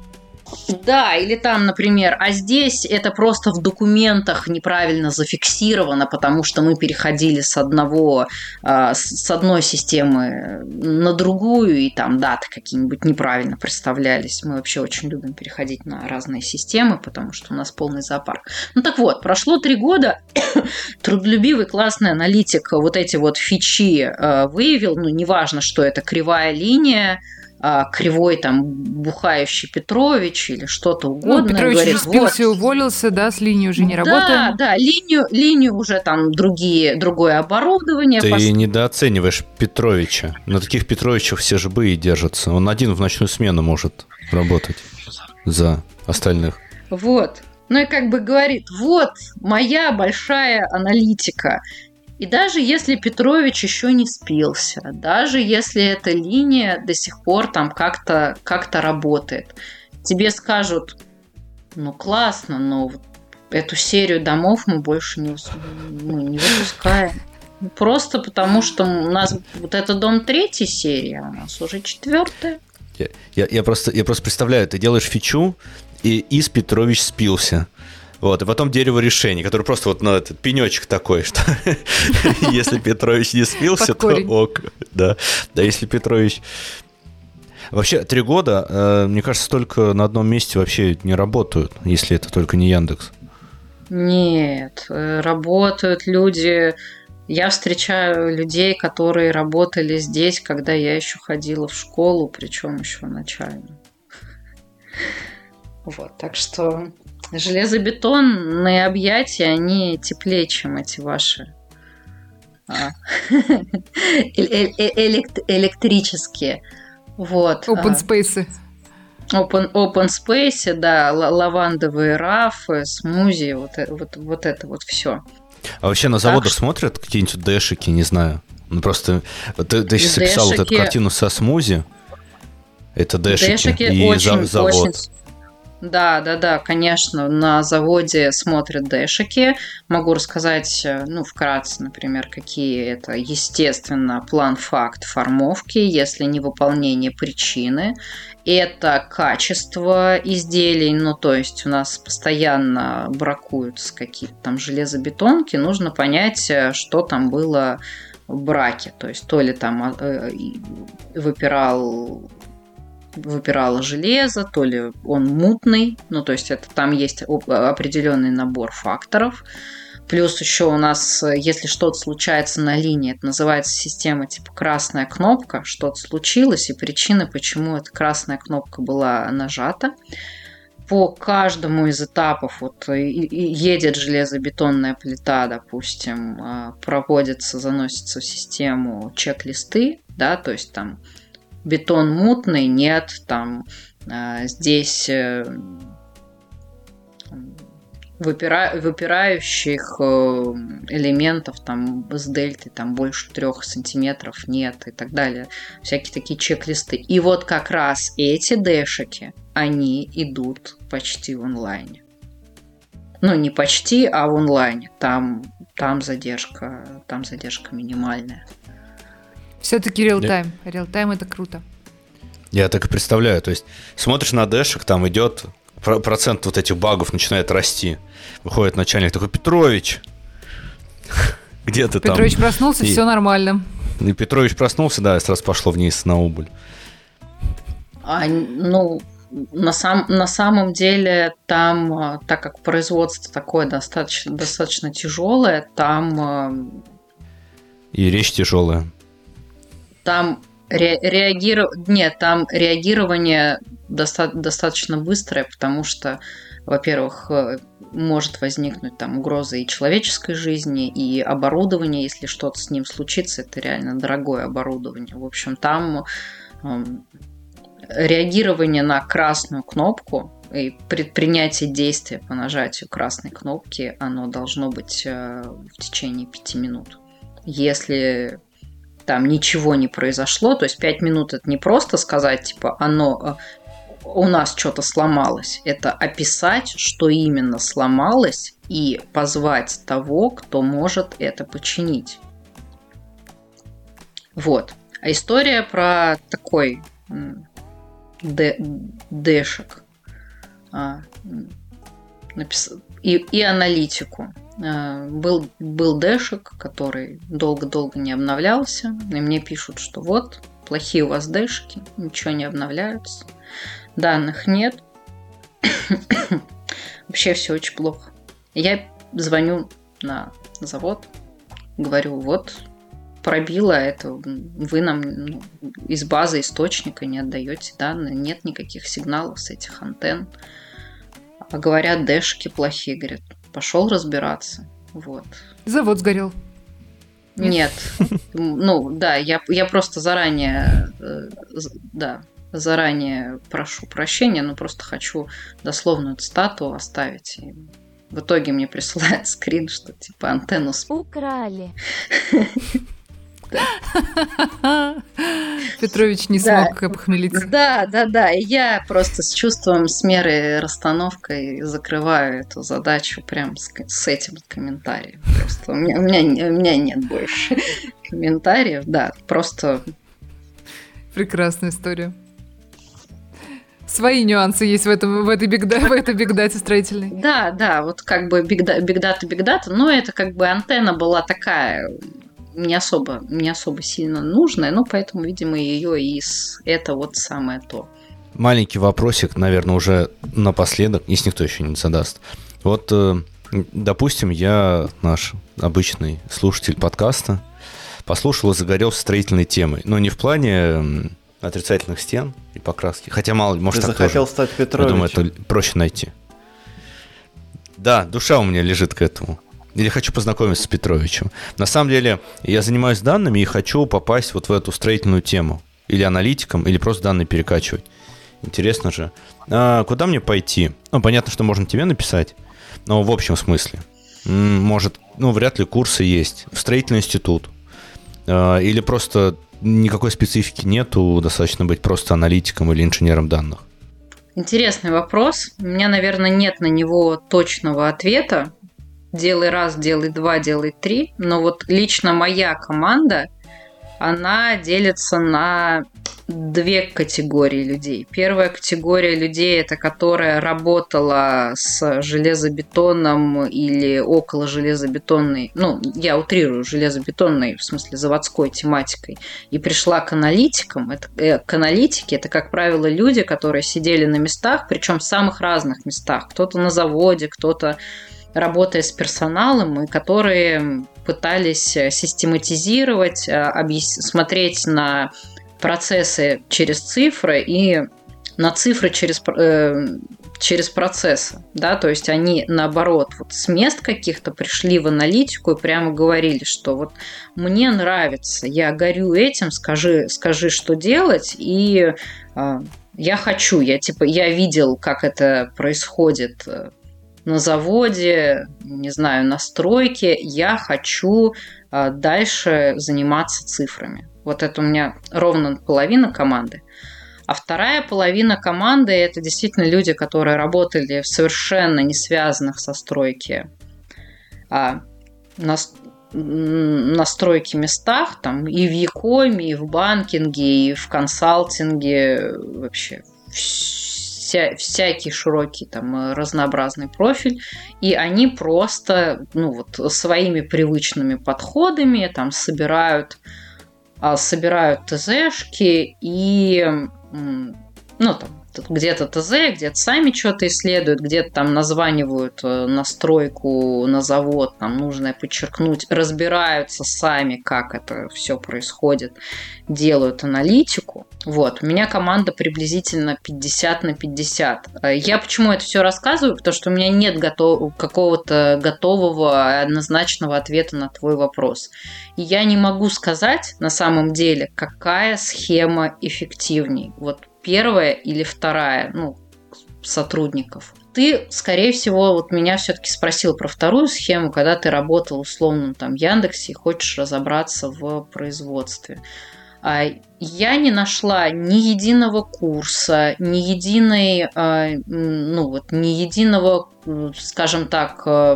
Да, или там, например, а здесь это просто в документах неправильно зафиксировано, потому что мы переходили с одного, а, с одной системы на другую, и там даты какие-нибудь неправильно представлялись. Мы вообще очень любим переходить на разные системы, потому что у нас полный зоопарк. Ну так вот, прошло три года, трудолюбивый классный аналитик вот эти вот фичи а, выявил, ну неважно, что это кривая линия, кривой там бухающий Петрович или что-то ну, угодно. Ну, Петрович говорит, уже спился вот, уволился, да, с линии уже не да, работает. Да, да, линию, линию уже там другие, другое оборудование. Ты пос... недооцениваешь Петровича. На таких Петровичах все же бы и держатся. Он один в ночную смену может работать за остальных. Вот. Ну и как бы говорит, вот моя большая аналитика. И даже если Петрович еще не спился, даже если эта линия до сих пор там как-то как работает, тебе скажут, ну классно, но эту серию домов мы больше не, ну, не выпускаем. Просто потому, что у нас вот это дом третьей серии, а у нас уже четвертая. Я, я, я, просто, я просто представляю, ты делаешь фичу, и Из Петрович спился. Вот, и потом дерево решений, которое просто вот на этот пенечек такой, что если Петрович не спился, то ок. Да, да, если Петрович... Вообще, три года, э, мне кажется, только на одном месте вообще не работают, если это только не Яндекс. Нет, э, работают люди... Я встречаю людей, которые работали здесь, когда я еще ходила в школу, причем еще начально. Вот, так что железобетонные объятия, они теплее, чем эти ваши а, электрические. Вот. Open space. Open, open space, да, лавандовые рафы, смузи, вот, э, вот, вот это вот все. А вообще на заводах так, смотрят какие-нибудь дэшики, не знаю. Ну просто ты, ты сейчас описал вот эту картину со смузи. Это дэшики, дэшики и очень, завод. Очень, да, да, да, конечно, на заводе смотрят дэшики. Могу рассказать, э, ну, вкратце, например, какие это, естественно, план-факт формовки, если не выполнение причины. Это качество изделий, ну, то есть у нас постоянно бракуются какие-то там железобетонки, нужно понять, э, что там было в браке. То есть то ли там э, выпирал выпирало железо, то ли он мутный, ну то есть это там есть определенный набор факторов. Плюс еще у нас, если что-то случается на линии, это называется система типа красная кнопка, что-то случилось, и причина, почему эта красная кнопка была нажата. По каждому из этапов вот едет железобетонная плита, допустим, а, проводится, заносится в систему чек-листы, да, то есть там бетон мутный, нет, там а, здесь э, выпира... выпирающих э, элементов там с дельтой там больше трех сантиметров нет и так далее. Всякие такие чек-листы. И вот как раз эти дэшики, они идут почти в онлайне. Ну, не почти, а в онлайне. Там, там задержка, там задержка минимальная. Все-таки реал-тайм. Реал-тайм это круто. Я так и представляю. То есть смотришь на дэшек, там идет процент вот этих багов начинает расти. Выходит начальник такой, Петрович, где ты там? Петрович проснулся, и, все нормально. И Петрович проснулся, да, и сразу пошло вниз на убыль. А, ну, на, сам, на самом деле там, а, так как производство такое достаточно, достаточно тяжелое, там... А, и речь тяжелая. Там ре, реагирование... Нет, там реагирование доста- достаточно быстрое, потому что, во-первых, э, может возникнуть там угроза и человеческой жизни, и оборудование, если что-то с ним случится, это реально дорогое оборудование. В общем, там э, реагирование на красную кнопку и предпринятие действия по нажатию красной кнопки, оно должно быть э, в течение пяти минут. Если там ничего не произошло, то есть пять минут это не просто сказать, типа, оно у нас что-то сломалось. Это описать, что именно сломалось, и позвать того, кто может это починить. Вот. А история про такой дэшек а, и, и аналитику. А, был, был дэшек, который долго-долго не обновлялся, и мне пишут, что вот, плохие у вас дэшки, ничего не обновляются данных нет. Вообще все очень плохо. Я звоню на завод, говорю, вот пробило это, вы нам ну, из базы источника не отдаете данные, нет никаких сигналов с этих антенн. А говорят, дэшки плохие, говорят, пошел разбираться. Вот. Завод сгорел. Нет. Ну, да, я, я просто заранее, э, да, заранее прошу прощения, но просто хочу дословную цитату оставить. И в итоге мне присылает скрин, что типа антенну украли. Петрович не смог обхмелиться. Да, да, да. И я просто с чувством, с мерой расстановкой закрываю эту задачу прям с, с этим комментарием. Просто у меня, у, меня, у меня нет больше комментариев. Да, просто... Прекрасная история свои нюансы есть в, этом, в этой бигда, в этой бигдате строительной. Да, да, вот как бы бигдата, бигдата, бигдата, но это как бы антенна была такая не особо, не особо сильно нужная, но поэтому, видимо, ее из это вот самое то. Маленький вопросик, наверное, уже напоследок, если никто еще не задаст. Вот, э, допустим, я наш обычный слушатель подкаста, послушал и загорелся строительной темой. Но не в плане отрицательных стен и покраски. Хотя мало может Ты так захотел тоже. стать Петровичем. Я думаю, это проще найти. Да, душа у меня лежит к этому. Или хочу познакомиться с Петровичем. На самом деле, я занимаюсь данными и хочу попасть вот в эту строительную тему. Или аналитиком, или просто данные перекачивать. Интересно же. А куда мне пойти? Ну, понятно, что можно тебе написать, но в общем смысле. Может, ну, вряд ли курсы есть. В строительный институт. А, или просто никакой специфики нету, достаточно быть просто аналитиком или инженером данных? Интересный вопрос. У меня, наверное, нет на него точного ответа. Делай раз, делай два, делай три. Но вот лично моя команда, она делится на две категории людей. Первая категория людей это которая работала с железобетоном или около железобетонной, ну, я утрирую, железобетонной, в смысле заводской тематикой, и пришла к аналитикам. Это, э, к аналитике это, как правило, люди, которые сидели на местах, причем в самых разных местах. Кто-то на заводе, кто-то работая с персоналом, и которые пытались систематизировать, смотреть на процессы через цифры и на цифры через, э, через процессы, да, то есть они наоборот вот с мест каких-то пришли в аналитику и прямо говорили, что вот мне нравится, я горю этим, скажи, скажи, что делать, и э, я хочу, я типа, я видел, как это происходит э, на заводе, не знаю, на стройке, я хочу э, дальше заниматься цифрами. Вот это у меня ровно половина команды. А вторая половина команды – это действительно люди, которые работали в совершенно не связанных со стройки а, на, на стройке местах, там и в Якоме, и в банкинге, и в консалтинге, вообще вся, всякий широкий там разнообразный профиль, и они просто ну, вот, своими привычными подходами там собирают а, собирают ТЗшки и ну, там, где-то ТЗ, где-то сами что-то исследуют, где-то там названивают э, настройку на завод, там нужно подчеркнуть, разбираются сами, как это все происходит, делают аналитику. Вот, у меня команда приблизительно 50 на 50. Э, я почему это все рассказываю? Потому что у меня нет готов... какого-то готового однозначного ответа на твой вопрос. И я не могу сказать на самом деле, какая схема эффективней. Вот первая или вторая, ну, сотрудников. Ты, скорее всего, вот меня все-таки спросил про вторую схему, когда ты работал условно там Яндексе и хочешь разобраться в производстве. А я не нашла ни единого курса, ни единой, а, ну вот, ни единого, скажем так, э,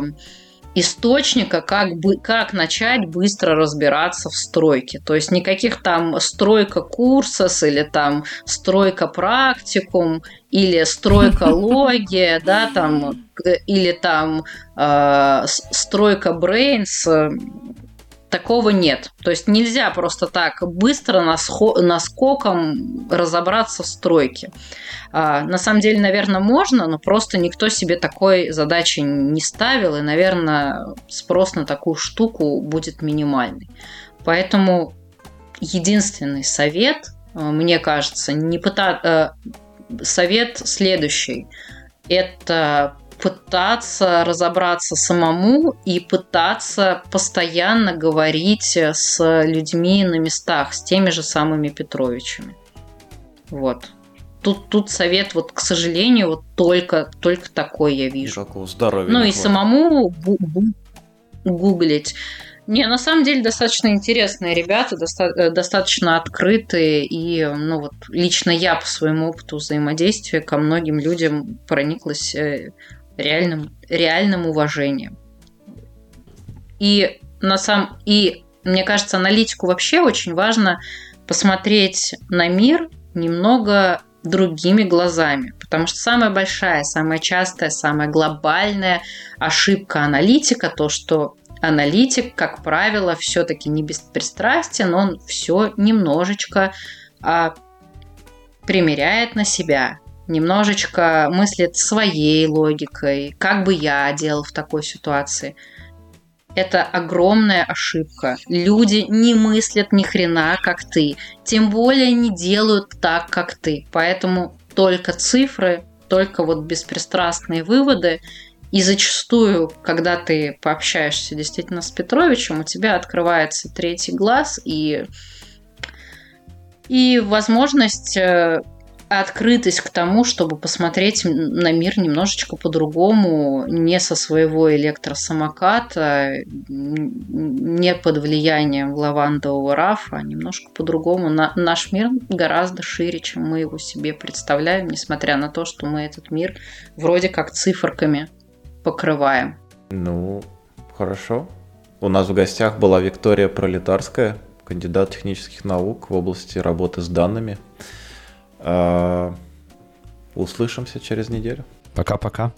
источника, как, бы, как начать быстро разбираться в стройке. То есть никаких там стройка курсос или там стройка практикум или стройка логия, да, там, или там э, стройка brains такого нет. То есть нельзя просто так быстро наскоком разобраться в стройке. А, на самом деле, наверное, можно, но просто никто себе такой задачи не ставил, и, наверное, спрос на такую штуку будет минимальный. Поэтому единственный совет, а, мне кажется, не пытаться... Совет следующий. Это пытаться разобраться самому и пытаться постоянно говорить с людьми на местах, с теми же самыми Петровичами. Вот. Тут, тут совет, вот, к сожалению, вот только, только такой я вижу. Никакого здоровья. Ну и самому гуглить. Не, на самом деле достаточно интересные ребята, доста- э, достаточно открытые, и ну вот лично я по своему опыту взаимодействия ко многим людям прониклась э, реальным, реальным уважением. И на самом и мне кажется, аналитику вообще очень важно посмотреть на мир немного другими глазами. Потому что самая большая, самая частая, самая глобальная ошибка аналитика то, что аналитик, как правило, все-таки не беспристрастен, он все немножечко а, примеряет на себя, немножечко мыслит своей логикой, как бы я делал в такой ситуации. Это огромная ошибка. Люди не мыслят ни хрена, как ты. Тем более не делают так, как ты. Поэтому только цифры, только вот беспристрастные выводы. И зачастую, когда ты пообщаешься действительно с Петровичем, у тебя открывается третий глаз и, и возможность э, открытость к тому, чтобы посмотреть на мир немножечко по-другому, не со своего электросамоката, не под влиянием лавандового рафа, а немножко по-другому. На, наш мир гораздо шире, чем мы его себе представляем, несмотря на то, что мы этот мир вроде как циферками покрываем. Ну, хорошо. У нас в гостях была Виктория Пролетарская, кандидат технических наук в области работы с данными. А, услышимся через неделю. Пока-пока.